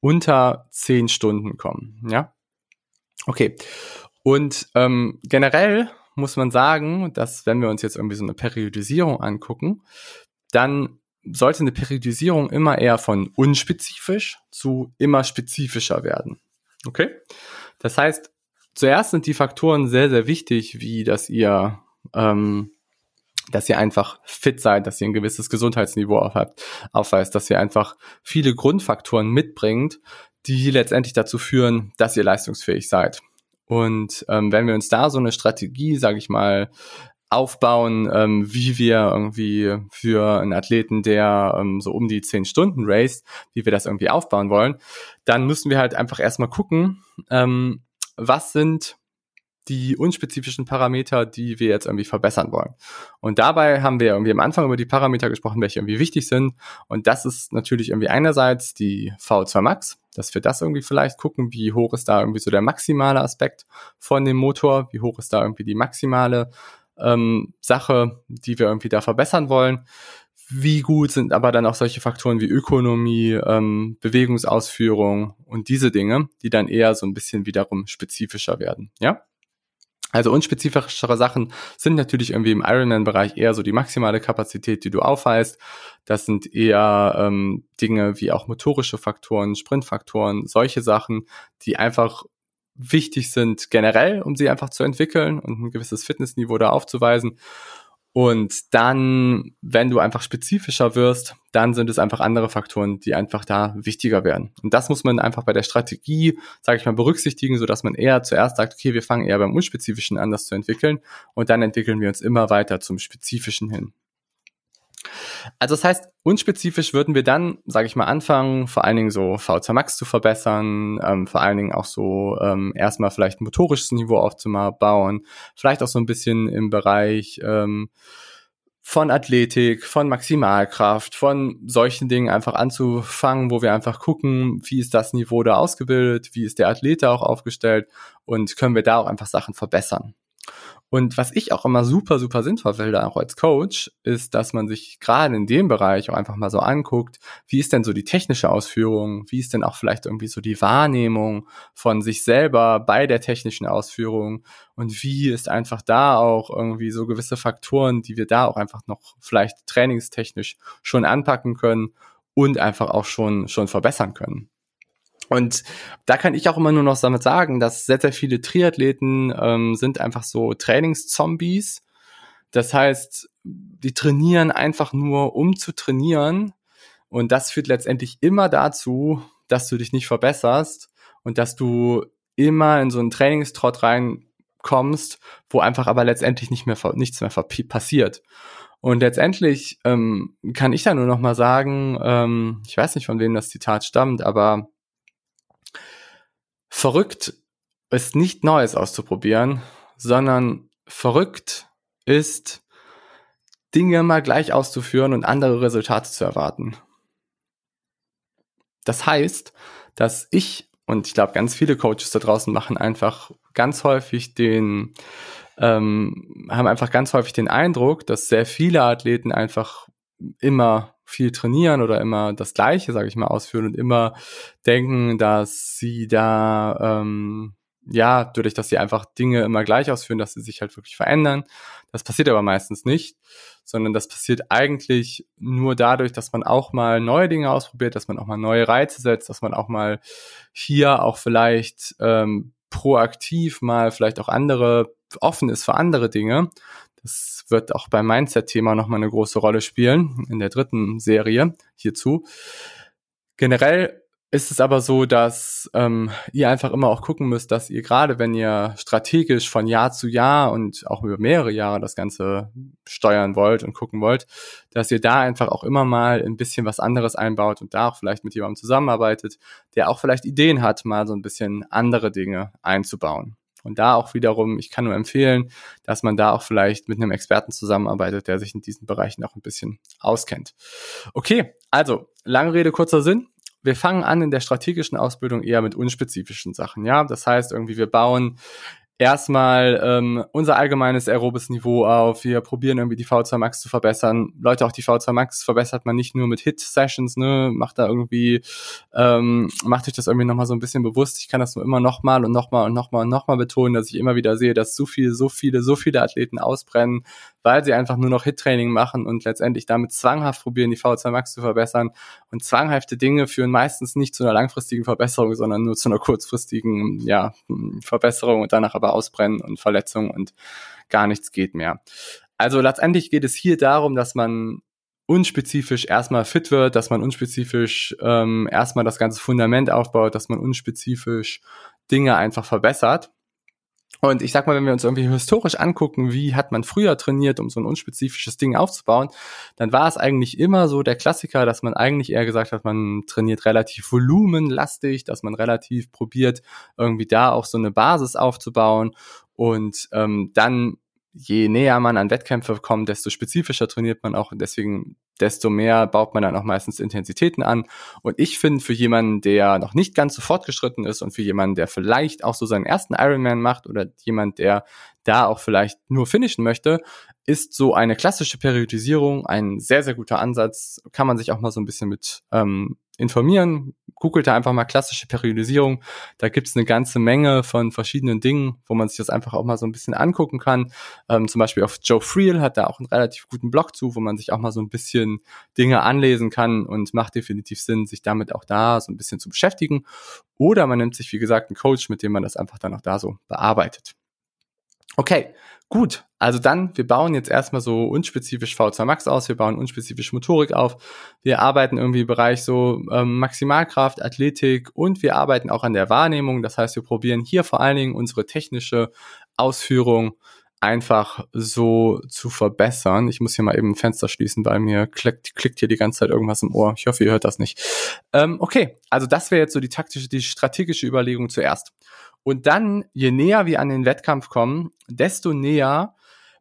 unter zehn Stunden kommen. Ja. Okay. Und ähm, generell muss man sagen, dass wenn wir uns jetzt irgendwie so eine Periodisierung angucken, dann sollte eine Periodisierung immer eher von unspezifisch zu immer spezifischer werden. Okay? Das heißt, zuerst sind die Faktoren sehr, sehr wichtig, wie dass ihr ähm, dass ihr einfach fit seid, dass ihr ein gewisses Gesundheitsniveau aufweist, dass ihr einfach viele Grundfaktoren mitbringt, die letztendlich dazu führen, dass ihr leistungsfähig seid. Und ähm, wenn wir uns da so eine Strategie, sage ich mal, aufbauen, ähm, wie wir irgendwie für einen Athleten, der ähm, so um die zehn Stunden raced, wie wir das irgendwie aufbauen wollen, dann müssen wir halt einfach erstmal gucken, ähm, was sind die unspezifischen Parameter, die wir jetzt irgendwie verbessern wollen. Und dabei haben wir irgendwie am Anfang über die Parameter gesprochen, welche irgendwie wichtig sind. Und das ist natürlich irgendwie einerseits die V2 Max, dass wir das irgendwie vielleicht gucken, wie hoch ist da irgendwie so der maximale Aspekt von dem Motor, wie hoch ist da irgendwie die maximale ähm, Sache, die wir irgendwie da verbessern wollen. Wie gut sind aber dann auch solche Faktoren wie Ökonomie, ähm, Bewegungsausführung und diese Dinge, die dann eher so ein bisschen wiederum spezifischer werden, ja? Also unspezifischere Sachen sind natürlich irgendwie im Ironman-Bereich eher so die maximale Kapazität, die du aufweist. Das sind eher ähm, Dinge wie auch motorische Faktoren, Sprintfaktoren, solche Sachen, die einfach wichtig sind generell, um sie einfach zu entwickeln und ein gewisses Fitnessniveau da aufzuweisen. Und dann, wenn du einfach spezifischer wirst, dann sind es einfach andere Faktoren, die einfach da wichtiger werden. Und das muss man einfach bei der Strategie, sage ich mal, berücksichtigen, so dass man eher zuerst sagt, okay, wir fangen eher beim Unspezifischen an, das zu entwickeln. Und dann entwickeln wir uns immer weiter zum Spezifischen hin. Also das heißt, unspezifisch würden wir dann, sage ich mal, anfangen, vor allen Dingen so VZ Max zu verbessern, ähm, vor allen Dingen auch so ähm, erstmal vielleicht ein motorisches Niveau aufzubauen, vielleicht auch so ein bisschen im Bereich ähm, von Athletik, von Maximalkraft, von solchen Dingen einfach anzufangen, wo wir einfach gucken, wie ist das Niveau da ausgebildet, wie ist der Athlet da auch aufgestellt und können wir da auch einfach Sachen verbessern. Und was ich auch immer super, super sinnvoll finde, auch als Coach, ist, dass man sich gerade in dem Bereich auch einfach mal so anguckt, wie ist denn so die technische Ausführung, wie ist denn auch vielleicht irgendwie so die Wahrnehmung von sich selber bei der technischen Ausführung und wie ist einfach da auch irgendwie so gewisse Faktoren, die wir da auch einfach noch vielleicht trainingstechnisch schon anpacken können und einfach auch schon, schon verbessern können. Und da kann ich auch immer nur noch damit sagen, dass sehr, sehr viele Triathleten ähm, sind einfach so Trainingszombies. Das heißt, die trainieren einfach nur, um zu trainieren. Und das führt letztendlich immer dazu, dass du dich nicht verbesserst und dass du immer in so einen Trainingstrott reinkommst, wo einfach aber letztendlich nicht mehr nichts mehr passiert. Und letztendlich ähm, kann ich da nur noch mal sagen, ähm, ich weiß nicht, von wem das Zitat stammt, aber verrückt ist nicht Neues auszuprobieren, sondern verrückt ist Dinge mal gleich auszuführen und andere Resultate zu erwarten. Das heißt, dass ich und ich glaube, ganz viele Coaches da draußen machen einfach ganz häufig den, ähm, haben einfach ganz häufig den Eindruck, dass sehr viele Athleten einfach immer viel trainieren oder immer das Gleiche, sage ich mal, ausführen und immer denken, dass sie da ähm, ja, dadurch, dass sie einfach Dinge immer gleich ausführen, dass sie sich halt wirklich verändern. Das passiert aber meistens nicht, sondern das passiert eigentlich nur dadurch, dass man auch mal neue Dinge ausprobiert, dass man auch mal neue Reize setzt, dass man auch mal hier auch vielleicht ähm, proaktiv mal vielleicht auch andere offen ist für andere Dinge. Das wird auch beim Mindset-Thema nochmal eine große Rolle spielen in der dritten Serie hierzu. Generell ist es aber so, dass ähm, ihr einfach immer auch gucken müsst, dass ihr gerade, wenn ihr strategisch von Jahr zu Jahr und auch über mehrere Jahre das Ganze steuern wollt und gucken wollt, dass ihr da einfach auch immer mal ein bisschen was anderes einbaut und da auch vielleicht mit jemandem zusammenarbeitet, der auch vielleicht Ideen hat, mal so ein bisschen andere Dinge einzubauen. Und da auch wiederum, ich kann nur empfehlen, dass man da auch vielleicht mit einem Experten zusammenarbeitet, der sich in diesen Bereichen auch ein bisschen auskennt. Okay, also lange Rede, kurzer Sinn. Wir fangen an in der strategischen Ausbildung eher mit unspezifischen Sachen. Ja, das heißt irgendwie, wir bauen erstmal ähm, unser allgemeines aerobes Niveau auf. Wir probieren irgendwie die V2 Max zu verbessern. Leute, auch die V2 Max verbessert man nicht nur mit Hit-Sessions, ne? Macht da irgendwie, ähm, macht euch das irgendwie nochmal so ein bisschen bewusst. Ich kann das nur immer nochmal und nochmal und nochmal und nochmal betonen, dass ich immer wieder sehe, dass so viele, so viele, so viele Athleten ausbrennen, weil sie einfach nur noch Hit-Training machen und letztendlich damit zwanghaft probieren, die V2 Max zu verbessern. Und zwanghafte Dinge führen meistens nicht zu einer langfristigen Verbesserung, sondern nur zu einer kurzfristigen, ja, Verbesserung und danach aber über Ausbrennen und Verletzungen und gar nichts geht mehr. Also letztendlich geht es hier darum, dass man unspezifisch erstmal fit wird, dass man unspezifisch ähm, erstmal das ganze Fundament aufbaut, dass man unspezifisch Dinge einfach verbessert. Und ich sag mal, wenn wir uns irgendwie historisch angucken, wie hat man früher trainiert, um so ein unspezifisches Ding aufzubauen, dann war es eigentlich immer so der Klassiker, dass man eigentlich eher gesagt hat, man trainiert relativ volumenlastig, dass man relativ probiert, irgendwie da auch so eine Basis aufzubauen. Und ähm, dann je näher man an Wettkämpfe kommt, desto spezifischer trainiert man auch. Und deswegen desto mehr baut man dann auch meistens Intensitäten an. Und ich finde, für jemanden, der noch nicht ganz so fortgeschritten ist und für jemanden, der vielleicht auch so seinen ersten Ironman macht oder jemand, der da auch vielleicht nur finishen möchte, ist so eine klassische Periodisierung ein sehr, sehr guter Ansatz. Kann man sich auch mal so ein bisschen mit ähm, informieren. Googelt da einfach mal klassische Periodisierung. Da gibt's eine ganze Menge von verschiedenen Dingen, wo man sich das einfach auch mal so ein bisschen angucken kann. Ähm, zum Beispiel auf Joe Friel hat da auch einen relativ guten Blog zu, wo man sich auch mal so ein bisschen Dinge anlesen kann und macht definitiv Sinn, sich damit auch da so ein bisschen zu beschäftigen. Oder man nimmt sich, wie gesagt, einen Coach, mit dem man das einfach dann auch da so bearbeitet. Okay, gut. Also dann, wir bauen jetzt erstmal so unspezifisch V2 Max aus, wir bauen unspezifisch Motorik auf, wir arbeiten irgendwie im Bereich so ähm, Maximalkraft, Athletik und wir arbeiten auch an der Wahrnehmung. Das heißt, wir probieren hier vor allen Dingen unsere technische Ausführung einfach so zu verbessern. Ich muss hier mal eben ein Fenster schließen, weil mir klickt, klickt hier die ganze Zeit irgendwas im Ohr. Ich hoffe, ihr hört das nicht. Ähm, okay, also das wäre jetzt so die taktische, die strategische Überlegung zuerst. Und dann, je näher wir an den Wettkampf kommen, desto näher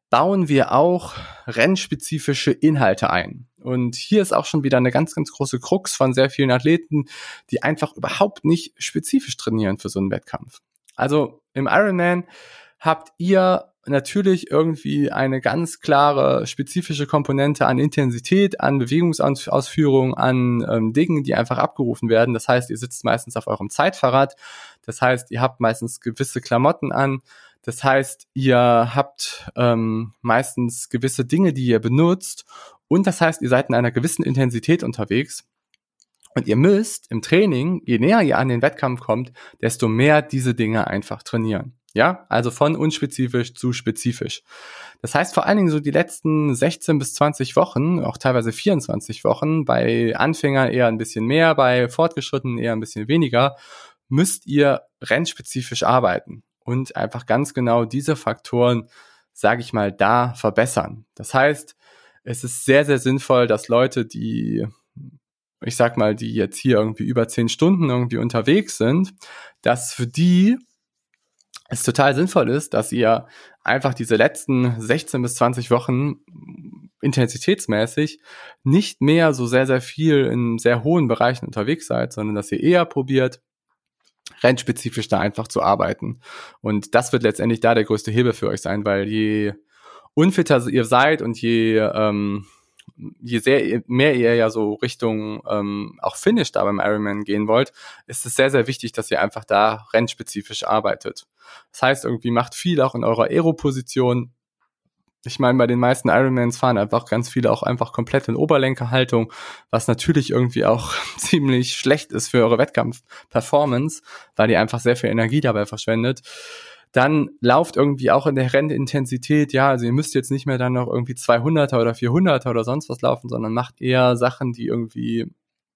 bauen wir auch rennspezifische Inhalte ein. Und hier ist auch schon wieder eine ganz, ganz große Krux von sehr vielen Athleten, die einfach überhaupt nicht spezifisch trainieren für so einen Wettkampf. Also im Ironman habt ihr natürlich irgendwie eine ganz klare spezifische Komponente an Intensität, an Bewegungsausführung, an ähm, Dingen, die einfach abgerufen werden. Das heißt, ihr sitzt meistens auf eurem Zeitfahrrad. Das heißt, ihr habt meistens gewisse Klamotten an. Das heißt, ihr habt ähm, meistens gewisse Dinge, die ihr benutzt. Und das heißt, ihr seid in einer gewissen Intensität unterwegs. Und ihr müsst im Training, je näher ihr an den Wettkampf kommt, desto mehr diese Dinge einfach trainieren. Ja, also von unspezifisch zu spezifisch. Das heißt vor allen Dingen so die letzten 16 bis 20 Wochen, auch teilweise 24 Wochen, bei Anfängern eher ein bisschen mehr, bei Fortgeschrittenen eher ein bisschen weniger, müsst ihr rennspezifisch arbeiten und einfach ganz genau diese Faktoren, sage ich mal, da verbessern. Das heißt, es ist sehr, sehr sinnvoll, dass Leute, die ich sag mal, die jetzt hier irgendwie über zehn Stunden irgendwie unterwegs sind, dass für die es total sinnvoll ist, dass ihr einfach diese letzten 16 bis 20 Wochen intensitätsmäßig nicht mehr so sehr, sehr viel in sehr hohen Bereichen unterwegs seid, sondern dass ihr eher probiert, rennspezifisch da einfach zu arbeiten. Und das wird letztendlich da der größte Hebel für euch sein, weil je unfitter ihr seid und je ähm, je sehr mehr ihr ja so Richtung ähm, auch Finish da beim Ironman gehen wollt, ist es sehr, sehr wichtig, dass ihr einfach da rennspezifisch arbeitet. Das heißt, irgendwie macht viel auch in eurer Aero-Position. Ich meine, bei den meisten Ironmans fahren einfach ganz viele auch einfach komplett in Oberlenkerhaltung, was natürlich irgendwie auch [LAUGHS] ziemlich schlecht ist für eure Wettkampf-Performance, weil ihr einfach sehr viel Energie dabei verschwendet dann lauft irgendwie auch in der Rennintensität, ja, also ihr müsst jetzt nicht mehr dann noch irgendwie 200er oder 400er oder sonst was laufen, sondern macht eher Sachen, die irgendwie,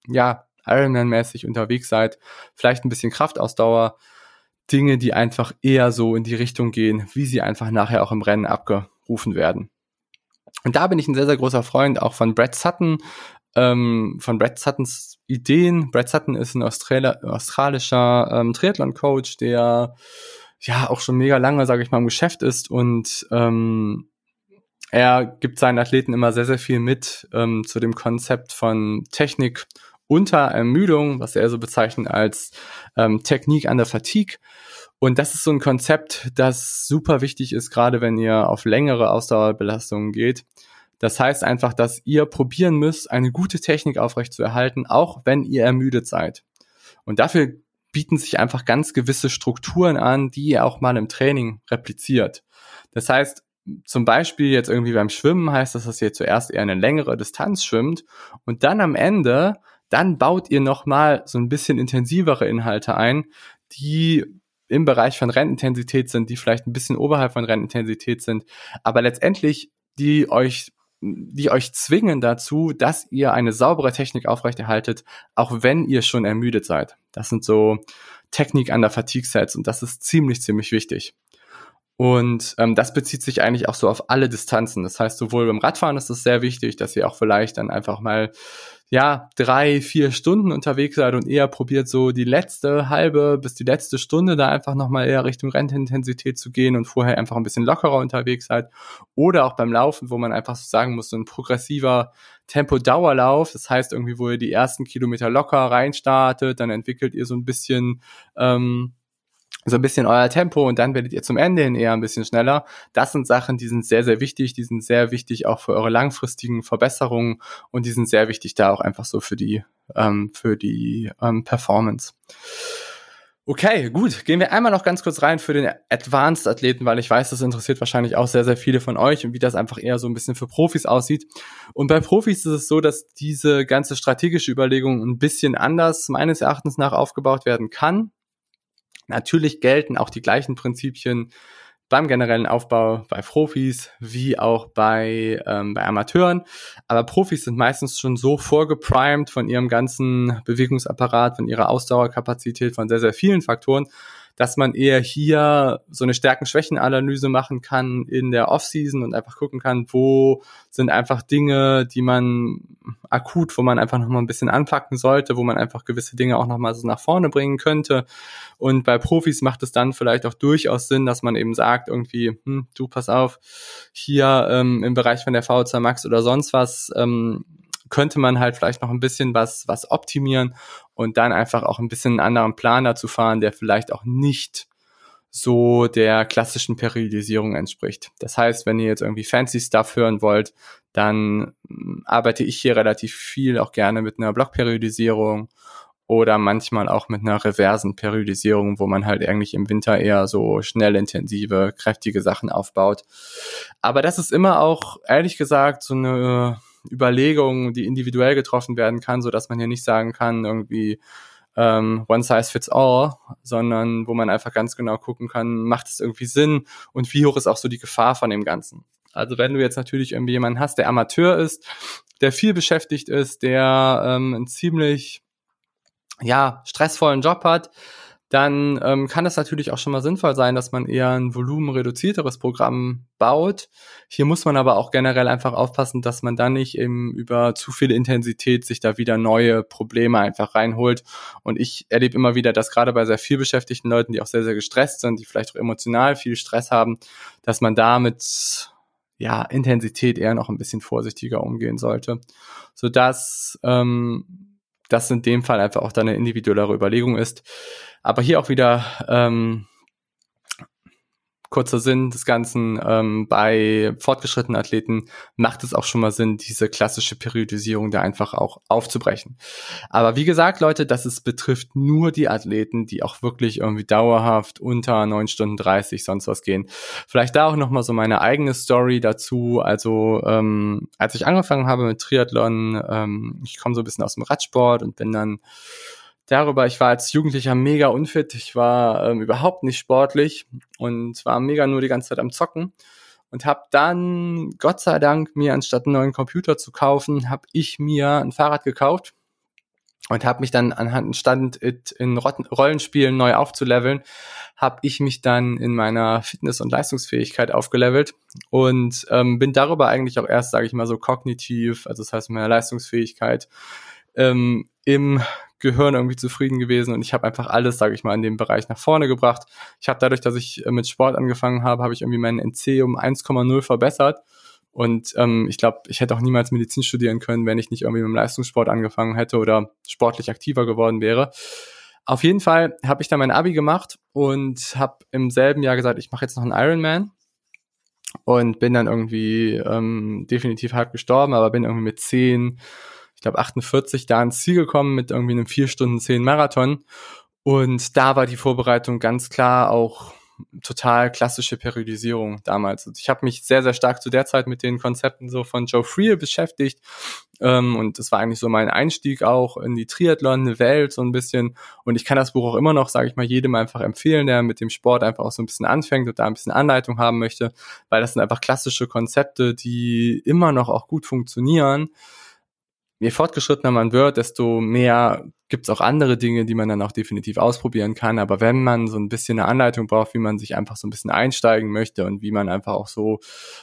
ja, Ironman-mäßig unterwegs seid, vielleicht ein bisschen Kraftausdauer, Dinge, die einfach eher so in die Richtung gehen, wie sie einfach nachher auch im Rennen abgerufen werden. Und da bin ich ein sehr, sehr großer Freund auch von Brad Sutton, ähm, von Brad Suttons Ideen. Brad Sutton ist ein Australi australischer ähm, Triathlon-Coach, der ja auch schon mega lange, sage ich mal, im Geschäft ist und ähm, er gibt seinen Athleten immer sehr, sehr viel mit ähm, zu dem Konzept von Technik unter Ermüdung, was er so bezeichnet als ähm, Technik an der Fatigue. Und das ist so ein Konzept, das super wichtig ist, gerade wenn ihr auf längere Ausdauerbelastungen geht. Das heißt einfach, dass ihr probieren müsst, eine gute Technik aufrechtzuerhalten, auch wenn ihr ermüdet seid. Und dafür bieten sich einfach ganz gewisse Strukturen an, die ihr auch mal im Training repliziert. Das heißt, zum Beispiel jetzt irgendwie beim Schwimmen heißt das, dass ihr zuerst eher eine längere Distanz schwimmt und dann am Ende, dann baut ihr nochmal so ein bisschen intensivere Inhalte ein, die im Bereich von Rennintensität sind, die vielleicht ein bisschen oberhalb von Rennintensität sind, aber letztendlich die euch die euch zwingen dazu, dass ihr eine saubere Technik aufrechterhaltet, auch wenn ihr schon ermüdet seid. Das sind so Technik an der Fatigue-Sets und das ist ziemlich, ziemlich wichtig. Und ähm, das bezieht sich eigentlich auch so auf alle Distanzen. Das heißt, sowohl beim Radfahren ist es sehr wichtig, dass ihr auch vielleicht dann einfach mal ja, drei, vier Stunden unterwegs seid und eher probiert so die letzte halbe bis die letzte Stunde da einfach nochmal eher Richtung Rennintensität zu gehen und vorher einfach ein bisschen lockerer unterwegs seid. Oder auch beim Laufen, wo man einfach so sagen muss, so ein progressiver Tempo-Dauerlauf. Das heißt irgendwie, wo ihr die ersten Kilometer locker reinstartet, dann entwickelt ihr so ein bisschen ähm, so ein bisschen euer Tempo und dann werdet ihr zum Ende hin eher ein bisschen schneller. Das sind Sachen, die sind sehr, sehr wichtig. Die sind sehr wichtig auch für eure langfristigen Verbesserungen und die sind sehr wichtig da auch einfach so für die, ähm, für die ähm, Performance. Okay, gut. Gehen wir einmal noch ganz kurz rein für den Advanced-Athleten, weil ich weiß, das interessiert wahrscheinlich auch sehr, sehr viele von euch und wie das einfach eher so ein bisschen für Profis aussieht. Und bei Profis ist es so, dass diese ganze strategische Überlegung ein bisschen anders meines Erachtens nach aufgebaut werden kann. Natürlich gelten auch die gleichen Prinzipien beim generellen Aufbau bei Profis wie auch bei, ähm, bei Amateuren. Aber Profis sind meistens schon so vorgeprimed von ihrem ganzen Bewegungsapparat, von ihrer Ausdauerkapazität, von sehr, sehr vielen Faktoren, dass man eher hier so eine Stärken-Schwächen-Analyse machen kann in der Offseason und einfach gucken kann, wo sind einfach Dinge, die man akut, wo man einfach nochmal ein bisschen anpacken sollte, wo man einfach gewisse Dinge auch nochmal so nach vorne bringen könnte. Und bei Profis macht es dann vielleicht auch durchaus Sinn, dass man eben sagt, irgendwie, hm, du pass auf, hier ähm, im Bereich von der VO2 Max oder sonst was, ähm, könnte man halt vielleicht noch ein bisschen was, was optimieren und dann einfach auch ein bisschen einen anderen Plan dazu fahren, der vielleicht auch nicht so der klassischen Periodisierung entspricht. Das heißt, wenn ihr jetzt irgendwie fancy Stuff hören wollt, dann hm, arbeite ich hier relativ viel auch gerne mit einer Blockperiodisierung oder manchmal auch mit einer reversen Periodisierung, wo man halt eigentlich im Winter eher so schnell intensive, kräftige Sachen aufbaut. Aber das ist immer auch, ehrlich gesagt, so eine Überlegung, die individuell getroffen werden kann, so dass man hier nicht sagen kann, irgendwie ähm, one size fits all, sondern wo man einfach ganz genau gucken kann, macht es irgendwie Sinn und wie hoch ist auch so die Gefahr von dem Ganzen. Also wenn du jetzt natürlich irgendwie jemanden hast, der Amateur ist, der viel beschäftigt ist, der ähm, einen ziemlich ja stressvollen Job hat, dann ähm, kann es natürlich auch schon mal sinnvoll sein, dass man eher ein volumenreduzierteres Programm baut. Hier muss man aber auch generell einfach aufpassen, dass man dann nicht eben über zu viel Intensität sich da wieder neue Probleme einfach reinholt. Und ich erlebe immer wieder, dass gerade bei sehr viel beschäftigten Leuten, die auch sehr, sehr gestresst sind, die vielleicht auch emotional viel Stress haben, dass man da mit ja, Intensität eher noch ein bisschen vorsichtiger umgehen sollte. Sodass ähm, das in dem Fall einfach auch dann eine individuellere Überlegung ist. Aber hier auch wieder ähm, kurzer Sinn des Ganzen, ähm, bei fortgeschrittenen Athleten macht es auch schon mal Sinn, diese klassische Periodisierung da einfach auch aufzubrechen. Aber wie gesagt, Leute, das ist, betrifft nur die Athleten, die auch wirklich irgendwie dauerhaft unter neun Stunden 30 sonst was gehen. Vielleicht da auch nochmal so meine eigene Story dazu. Also ähm, als ich angefangen habe mit Triathlon, ähm, ich komme so ein bisschen aus dem Radsport und bin dann darüber, ich war als Jugendlicher mega unfit, ich war ähm, überhaupt nicht sportlich und war mega nur die ganze Zeit am Zocken und habe dann, Gott sei Dank, mir anstatt einen neuen Computer zu kaufen, habe ich mir ein Fahrrad gekauft und habe mich dann anhand Stand in Rollenspielen neu aufzuleveln, habe ich mich dann in meiner Fitness- und Leistungsfähigkeit aufgelevelt und ähm, bin darüber eigentlich auch erst, sage ich mal, so kognitiv, also das heißt in meiner Leistungsfähigkeit, ähm, im Gehirn irgendwie zufrieden gewesen und ich habe einfach alles, sage ich mal, in dem Bereich nach vorne gebracht. Ich habe dadurch, dass ich äh, mit Sport angefangen habe, habe ich irgendwie meinen NC um 1,0 verbessert und ähm, ich glaube, ich hätte auch niemals Medizin studieren können, wenn ich nicht irgendwie mit dem Leistungssport angefangen hätte oder sportlich aktiver geworden wäre. Auf jeden Fall habe ich dann mein Abi gemacht und habe im selben Jahr gesagt, ich mache jetzt noch einen Ironman und bin dann irgendwie ähm, definitiv halb gestorben, aber bin irgendwie mit zehn ich glaube 48 da ins Ziel gekommen mit irgendwie einem 4 Stunden 10 Marathon. Und da war die Vorbereitung ganz klar auch total klassische Periodisierung damals. Also ich habe mich sehr, sehr stark zu der Zeit mit den Konzepten so von Joe Friel beschäftigt. Ähm, und das war eigentlich so mein Einstieg auch in die Triathlon-Welt so ein bisschen. Und ich kann das Buch auch immer noch, sage ich mal, jedem einfach empfehlen, der mit dem Sport einfach auch so ein bisschen anfängt und da ein bisschen Anleitung haben möchte, weil das sind einfach klassische Konzepte, die immer noch auch gut funktionieren je fortgeschrittener man wird, desto mehr gibt es auch andere Dinge, die man dann auch definitiv ausprobieren kann. Aber wenn man so ein bisschen eine Anleitung braucht, wie man sich einfach so ein bisschen einsteigen möchte und wie man einfach auch so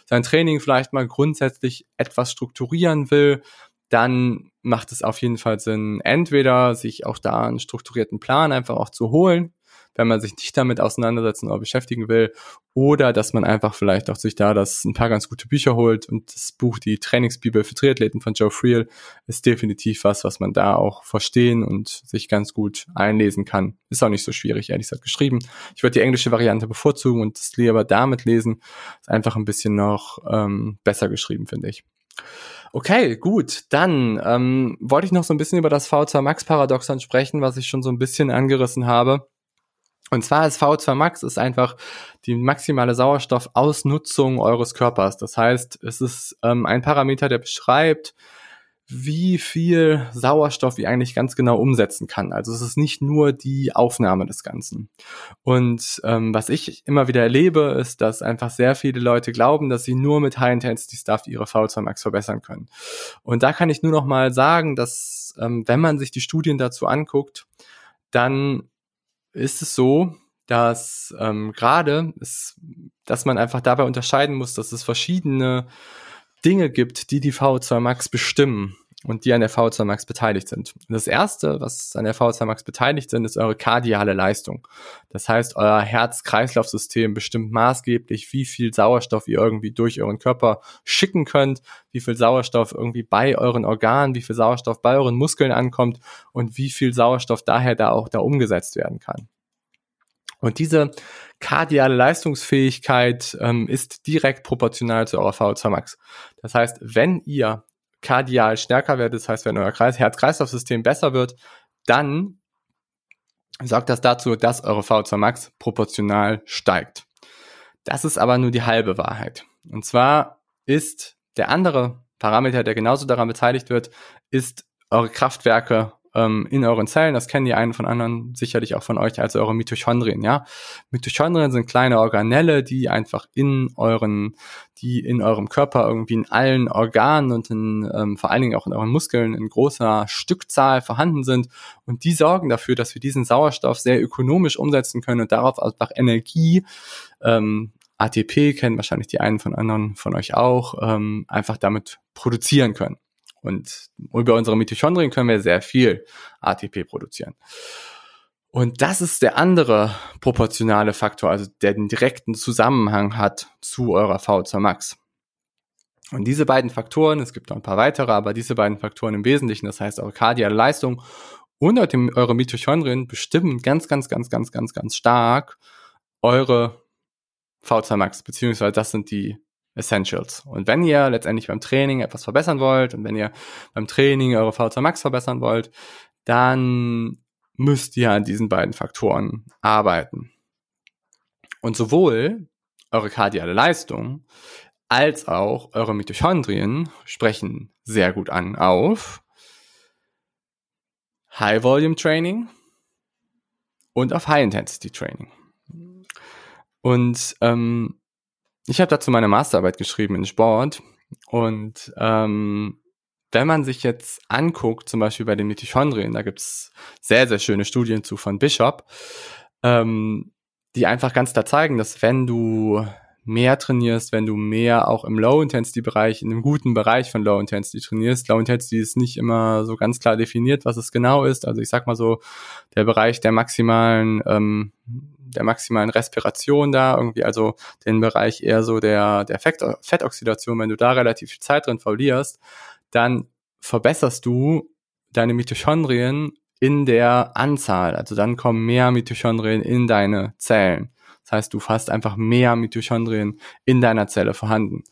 sein Training vielleicht mal grundsätzlich etwas strukturieren will, dann macht es auf jeden Fall Sinn, entweder sich auch da einen strukturierten Plan einfach auch zu holen, wenn man sich nicht damit auseinandersetzen oder beschäftigen will, oder dass man einfach vielleicht auch sich da das ein paar ganz gute Bücher holt und das Buch Die Trainingsbibel für Triathleten von Joe Friel ist definitiv was, was man da auch verstehen und sich ganz gut einlesen kann. Ist auch nicht so schwierig, ehrlich gesagt geschrieben. Ich würde die englische Variante bevorzugen und das lieber damit lesen. Ist einfach ein bisschen noch ähm, besser geschrieben, finde ich. Okay, gut. Dann ähm, wollte ich noch so ein bisschen über das V2 Max Paradoxon sprechen, was ich schon so ein bisschen angerissen habe. Und zwar ist V2 Max ist einfach die maximale Sauerstoffausnutzung eures Körpers. Das heißt, es ist ähm, ein Parameter, der beschreibt, wie viel Sauerstoff ihr eigentlich ganz genau umsetzen kann. Also es ist nicht nur die Aufnahme des Ganzen. Und ähm, was ich immer wieder erlebe, ist, dass einfach sehr viele Leute glauben, dass sie nur mit High Intensity Stuff ihre V2 Max verbessern können. Und da kann ich nur noch mal sagen, dass ähm, wenn man sich die Studien dazu anguckt, dann ist es so, dass ähm, gerade, dass man einfach dabei unterscheiden muss, dass es verschiedene Dinge gibt, die die VO2 Max bestimmen und die an der VO2 Max beteiligt sind. das erste, was an der VO2 Max beteiligt sind, ist eure kardiale Leistung. Das heißt, euer Herz-Kreislauf-System bestimmt maßgeblich, wie viel Sauerstoff ihr irgendwie durch euren Körper schicken könnt, wie viel Sauerstoff irgendwie bei euren Organen, wie viel Sauerstoff bei euren Muskeln ankommt und wie viel Sauerstoff daher da auch da umgesetzt werden kann. Und diese kardiale Leistungsfähigkeit ähm, ist direkt proportional zu eurer VO2 Max. Das heißt, wenn ihr kardial stärker werdet, das heißt, wenn euer Herz-Kreislauf-System besser wird, dann sorgt das dazu, dass eure VO2 Max proportional steigt. Das ist aber nur die halbe Wahrheit. Und zwar ist der andere Parameter, der genauso daran beteiligt wird, ist eure Kraftwerke ähm, in euren Zellen. Das kennen die einen von anderen sicherlich auch von euch als eure Mitochondrien, ja. Mitochondrien sind kleine Organelle, die einfach in euren, die in eurem Körper irgendwie in allen Organen und in, ähm, vor allen Dingen auch in euren Muskeln in großer Stückzahl vorhanden sind. Und die sorgen dafür, dass wir diesen Sauerstoff sehr ökonomisch umsetzen können und darauf einfach Energie ähm, ATP kennen wahrscheinlich die einen von anderen von euch auch, ähm, einfach damit produzieren können. Und über unsere Mitochondrien können wir sehr viel ATP produzieren. Und das ist der andere proportionale Faktor, also der den direkten Zusammenhang hat zu eurer V2 Max. Und diese beiden Faktoren, es gibt noch ein paar weitere, aber diese beiden Faktoren im Wesentlichen, das heißt eure kardiale Leistung und eure Mitochondrien bestimmen ganz, ganz, ganz, ganz, ganz, ganz stark eure V2 Max, beziehungsweise das sind die Essentials. Und wenn ihr letztendlich beim Training etwas verbessern wollt und wenn ihr beim Training eure V2 Max verbessern wollt, dann müsst ihr an diesen beiden Faktoren arbeiten. Und sowohl eure kardiale Leistung als auch eure Mitochondrien sprechen sehr gut an auf High Volume Training und auf High Intensity Training. Und ähm, ich habe dazu meine Masterarbeit geschrieben in Sport. Und ähm, wenn man sich jetzt anguckt, zum Beispiel bei den Mitochondrien, da gibt's sehr, sehr schöne Studien zu von Bishop, ähm, die einfach ganz klar zeigen, dass wenn du mehr trainierst, wenn du mehr auch im Low-Intensity-Bereich, in einem guten Bereich von Low-Intensity trainierst. Low-Intensity ist nicht immer so ganz klar definiert, was es genau ist. Also ich sag mal so, der Bereich der maximalen ähm, der maximalen Respiration da, irgendwie also den Bereich eher so der, der Fett, Fettoxidation, wenn du da relativ viel Zeit drin verlierst, dann verbesserst du deine Mitochondrien in der Anzahl. Also dann kommen mehr Mitochondrien in deine Zellen. Das heißt, du hast einfach mehr Mitochondrien in deiner Zelle vorhanden.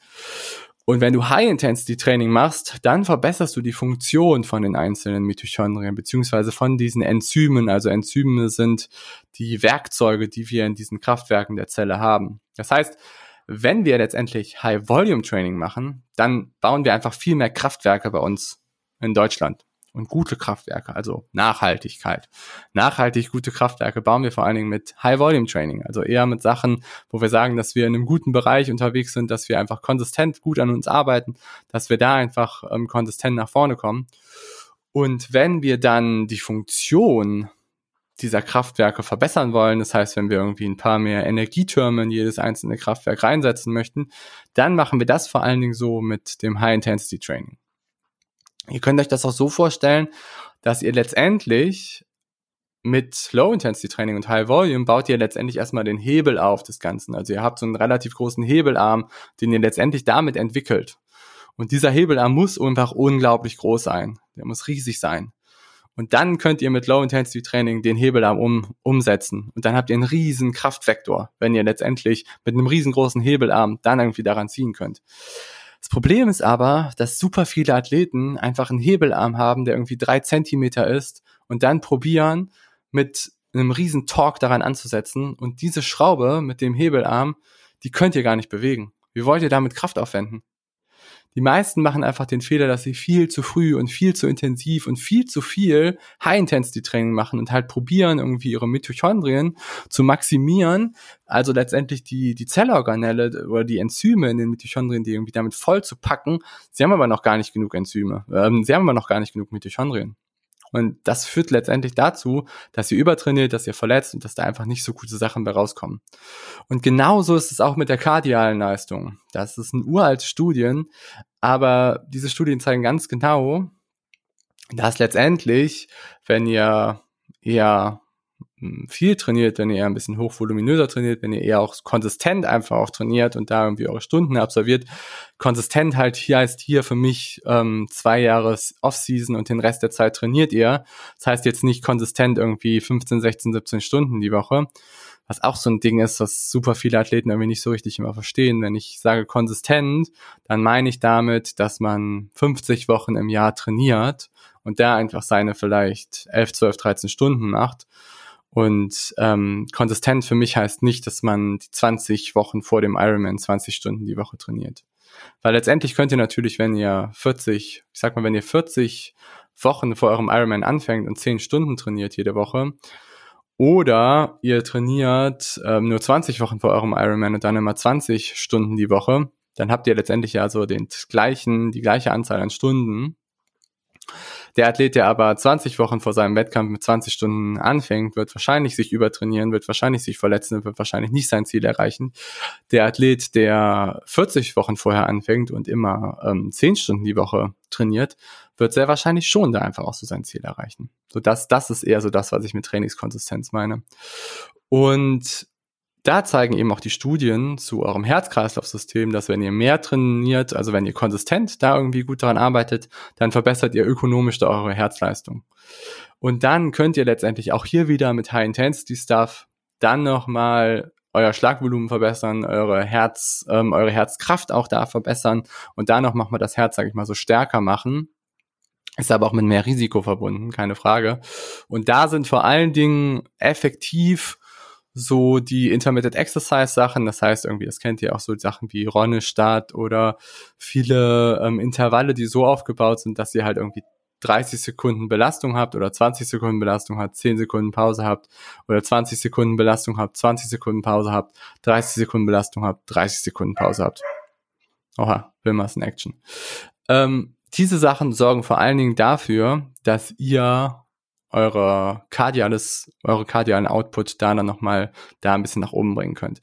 Und wenn du High-Intensity-Training machst, dann verbesserst du die Funktion von den einzelnen Mitochondrien, beziehungsweise von diesen Enzymen. Also Enzyme sind die Werkzeuge, die wir in diesen Kraftwerken der Zelle haben. Das heißt, wenn wir letztendlich High-Volume-Training machen, dann bauen wir einfach viel mehr Kraftwerke bei uns in Deutschland. Und gute Kraftwerke, also Nachhaltigkeit. Nachhaltig gute Kraftwerke bauen wir vor allen Dingen mit High-Volume-Training, also eher mit Sachen, wo wir sagen, dass wir in einem guten Bereich unterwegs sind, dass wir einfach konsistent gut an uns arbeiten, dass wir da einfach ähm, konsistent nach vorne kommen. Und wenn wir dann die Funktion dieser Kraftwerke verbessern wollen, das heißt, wenn wir irgendwie ein paar mehr Energietürme in jedes einzelne Kraftwerk reinsetzen möchten, dann machen wir das vor allen Dingen so mit dem High-Intensity-Training. Ihr könnt euch das auch so vorstellen, dass ihr letztendlich mit Low Intensity Training und High Volume baut ihr letztendlich erstmal den Hebel auf des Ganzen. Also ihr habt so einen relativ großen Hebelarm, den ihr letztendlich damit entwickelt. Und dieser Hebelarm muss einfach unglaublich groß sein. Der muss riesig sein. Und dann könnt ihr mit Low Intensity Training den Hebelarm um, umsetzen. Und dann habt ihr einen riesen Kraftvektor, wenn ihr letztendlich mit einem riesengroßen Hebelarm dann irgendwie daran ziehen könnt. Das Problem ist aber, dass super viele Athleten einfach einen Hebelarm haben, der irgendwie drei Zentimeter ist und dann probieren, mit einem riesen Torque daran anzusetzen. Und diese Schraube mit dem Hebelarm, die könnt ihr gar nicht bewegen. Wie wollt ihr damit Kraft aufwenden? Die meisten machen einfach den Fehler, dass sie viel zu früh und viel zu intensiv und viel zu viel High-Intensity-Training machen und halt probieren, irgendwie ihre Mitochondrien zu maximieren, also letztendlich die, die Zellorganelle oder die Enzyme in den Mitochondrien, die irgendwie damit voll zu packen. Sie haben aber noch gar nicht genug Enzyme. Ähm, sie haben aber noch gar nicht genug Mitochondrien. Und das führt letztendlich dazu, dass ihr übertrainiert, dass ihr verletzt und dass da einfach nicht so gute Sachen bei rauskommen. Und genauso ist es auch mit der kardialen Leistung. Das ist ein uralte Studien, aber diese Studien zeigen ganz genau, dass letztendlich, wenn ihr eher viel trainiert, wenn ihr eher ein bisschen hochvoluminöser trainiert, wenn ihr eher auch konsistent einfach auch trainiert und da irgendwie eure Stunden absolviert. Konsistent halt hier heißt hier für mich ähm, zwei Jahre Off-Season und den Rest der Zeit trainiert ihr. Das heißt jetzt nicht konsistent irgendwie 15, 16, 17 Stunden die Woche. Was auch so ein Ding ist, was super viele Athleten irgendwie nicht so richtig immer verstehen. Wenn ich sage konsistent, dann meine ich damit, dass man 50 Wochen im Jahr trainiert und da einfach seine vielleicht 11, 12, 13 Stunden macht und ähm, konsistent für mich heißt nicht, dass man die 20 Wochen vor dem Ironman 20 Stunden die Woche trainiert. Weil letztendlich könnt ihr natürlich, wenn ihr 40, ich sag mal, wenn ihr 40 Wochen vor eurem Ironman anfängt und 10 Stunden trainiert jede Woche, oder ihr trainiert ähm, nur 20 Wochen vor eurem Ironman und dann immer 20 Stunden die Woche, dann habt ihr letztendlich ja so den gleichen, die gleiche Anzahl an Stunden. Der Athlet, der aber 20 Wochen vor seinem Wettkampf mit 20 Stunden anfängt, wird wahrscheinlich sich übertrainieren, wird wahrscheinlich sich verletzen, wird wahrscheinlich nicht sein Ziel erreichen. Der Athlet, der 40 Wochen vorher anfängt und immer ähm, 10 Stunden die Woche trainiert, wird sehr wahrscheinlich schon da einfach auch so sein Ziel erreichen. So das, das ist eher so das, was ich mit Trainingskonsistenz meine. Und da zeigen eben auch die Studien zu eurem Herz-Kreislauf-System, dass wenn ihr mehr trainiert, also wenn ihr konsistent da irgendwie gut daran arbeitet, dann verbessert ihr ökonomisch da eure Herzleistung. Und dann könnt ihr letztendlich auch hier wieder mit High-Intensity-Stuff dann nochmal euer Schlagvolumen verbessern, eure Herz, ähm, eure Herzkraft auch da verbessern und da noch mal das Herz, sage ich mal, so stärker machen. Ist aber auch mit mehr Risiko verbunden, keine Frage. Und da sind vor allen Dingen effektiv so die Intermittent Exercise Sachen, das heißt irgendwie, das kennt ihr auch so Sachen wie Ronne Start oder viele ähm, Intervalle, die so aufgebaut sind, dass ihr halt irgendwie 30 Sekunden Belastung habt oder 20 Sekunden Belastung habt, 10 Sekunden Pause habt oder 20 Sekunden Belastung habt, 20 Sekunden Pause habt, 30 Sekunden Belastung habt, 30 Sekunden Pause habt. Oha, Wilmers in Action. Ähm, diese Sachen sorgen vor allen Dingen dafür, dass ihr eure kardiales, eure kardialen Output da dann nochmal da ein bisschen nach oben bringen könnt.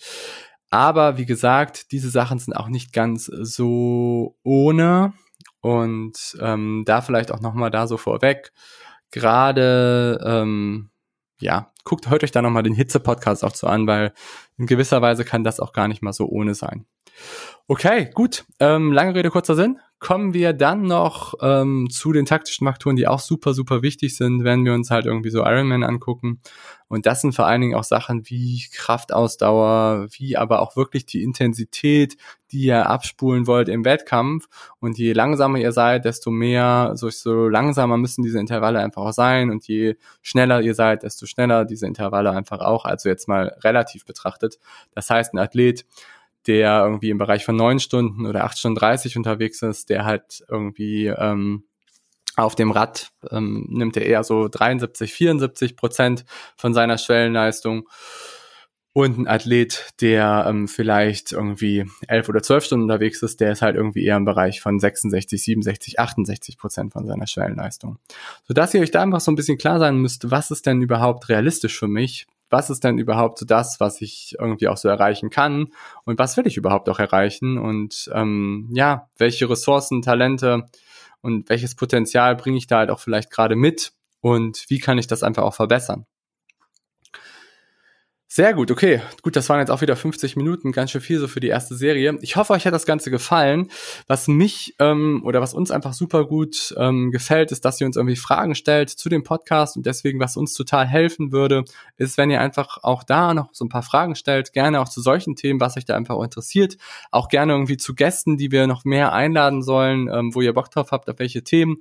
Aber wie gesagt, diese Sachen sind auch nicht ganz so ohne und ähm, da vielleicht auch nochmal da so vorweg. Gerade ähm, ja, guckt, hört euch da nochmal den Hitze-Podcast auch zu an, weil in gewisser Weise kann das auch gar nicht mal so ohne sein. Okay, gut. Ähm, lange Rede, kurzer Sinn kommen wir dann noch ähm, zu den taktischen Faktoren, die auch super, super wichtig sind, wenn wir uns halt irgendwie so Ironman angucken. Und das sind vor allen Dingen auch Sachen wie Kraftausdauer, wie aber auch wirklich die Intensität, die ihr abspulen wollt im Wettkampf. Und je langsamer ihr seid, desto mehr, so, so langsamer müssen diese Intervalle einfach auch sein. Und je schneller ihr seid, desto schneller diese Intervalle einfach auch. Also jetzt mal relativ betrachtet. Das heißt, ein Athlet, der irgendwie im Bereich von neun Stunden oder acht Stunden 30 unterwegs ist, der halt irgendwie ähm, Auf dem Rad ähm, nimmt er eher so 73, 74 Prozent von seiner Schwellenleistung und ein Athlet, der ähm, vielleicht irgendwie elf oder zwölf Stunden unterwegs ist, der ist halt irgendwie eher im Bereich von 66, 67, 68 Prozent von seiner Schwellenleistung. Sodass ihr euch da einfach so ein bisschen klar sein müsst, was ist denn überhaupt realistisch für mich? Was ist denn überhaupt so das, was ich irgendwie auch so erreichen kann? Und was will ich überhaupt auch erreichen? Und ähm, ja, welche Ressourcen, Talente und welches Potenzial bringe ich da halt auch vielleicht gerade mit? Und wie kann ich das einfach auch verbessern? Sehr gut, okay. Gut, das waren jetzt auch wieder 50 Minuten, ganz schön viel so für die erste Serie. Ich hoffe, euch hat das Ganze gefallen. Was mich ähm, oder was uns einfach super gut ähm, gefällt, ist, dass ihr uns irgendwie Fragen stellt zu dem Podcast und deswegen, was uns total helfen würde, ist, wenn ihr einfach auch da noch so ein paar Fragen stellt, gerne auch zu solchen Themen, was euch da einfach interessiert, auch gerne irgendwie zu Gästen, die wir noch mehr einladen sollen, ähm, wo ihr Bock drauf habt, auf welche Themen.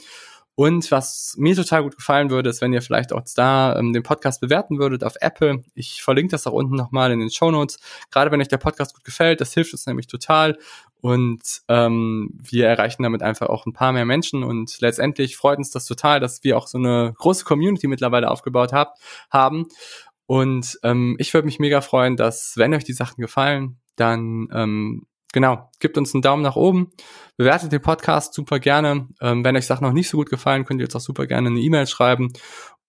Und was mir total gut gefallen würde, ist, wenn ihr vielleicht auch da ähm, den Podcast bewerten würdet auf Apple. Ich verlinke das auch unten nochmal in den Show Notes. Gerade wenn euch der Podcast gut gefällt, das hilft uns nämlich total. Und ähm, wir erreichen damit einfach auch ein paar mehr Menschen. Und letztendlich freut uns das total, dass wir auch so eine große Community mittlerweile aufgebaut hab, haben. Und ähm, ich würde mich mega freuen, dass, wenn euch die Sachen gefallen, dann ähm, genau, gebt uns einen Daumen nach oben, bewertet den Podcast super gerne. Ähm, wenn euch Sachen noch nicht so gut gefallen, könnt ihr jetzt auch super gerne eine E-Mail schreiben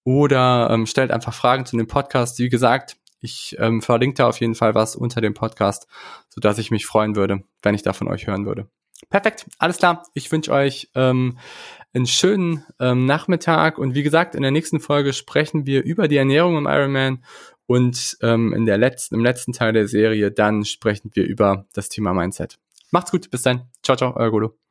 oder ähm, stellt einfach Fragen zu dem Podcast. Wie gesagt, ich ähm, verlinke da auf jeden Fall was unter dem Podcast, so dass ich mich freuen würde, wenn ich da von euch hören würde. Perfekt, alles klar. Ich wünsche euch ähm, einen schönen ähm, Nachmittag und wie gesagt, in der nächsten Folge sprechen wir über die Ernährung im Ironman und ähm, in der letzten, im letzten Teil der Serie dann sprechen wir über das Thema Mindset. Macht's gut, bis dann. Ciao, ciao, euer Golo.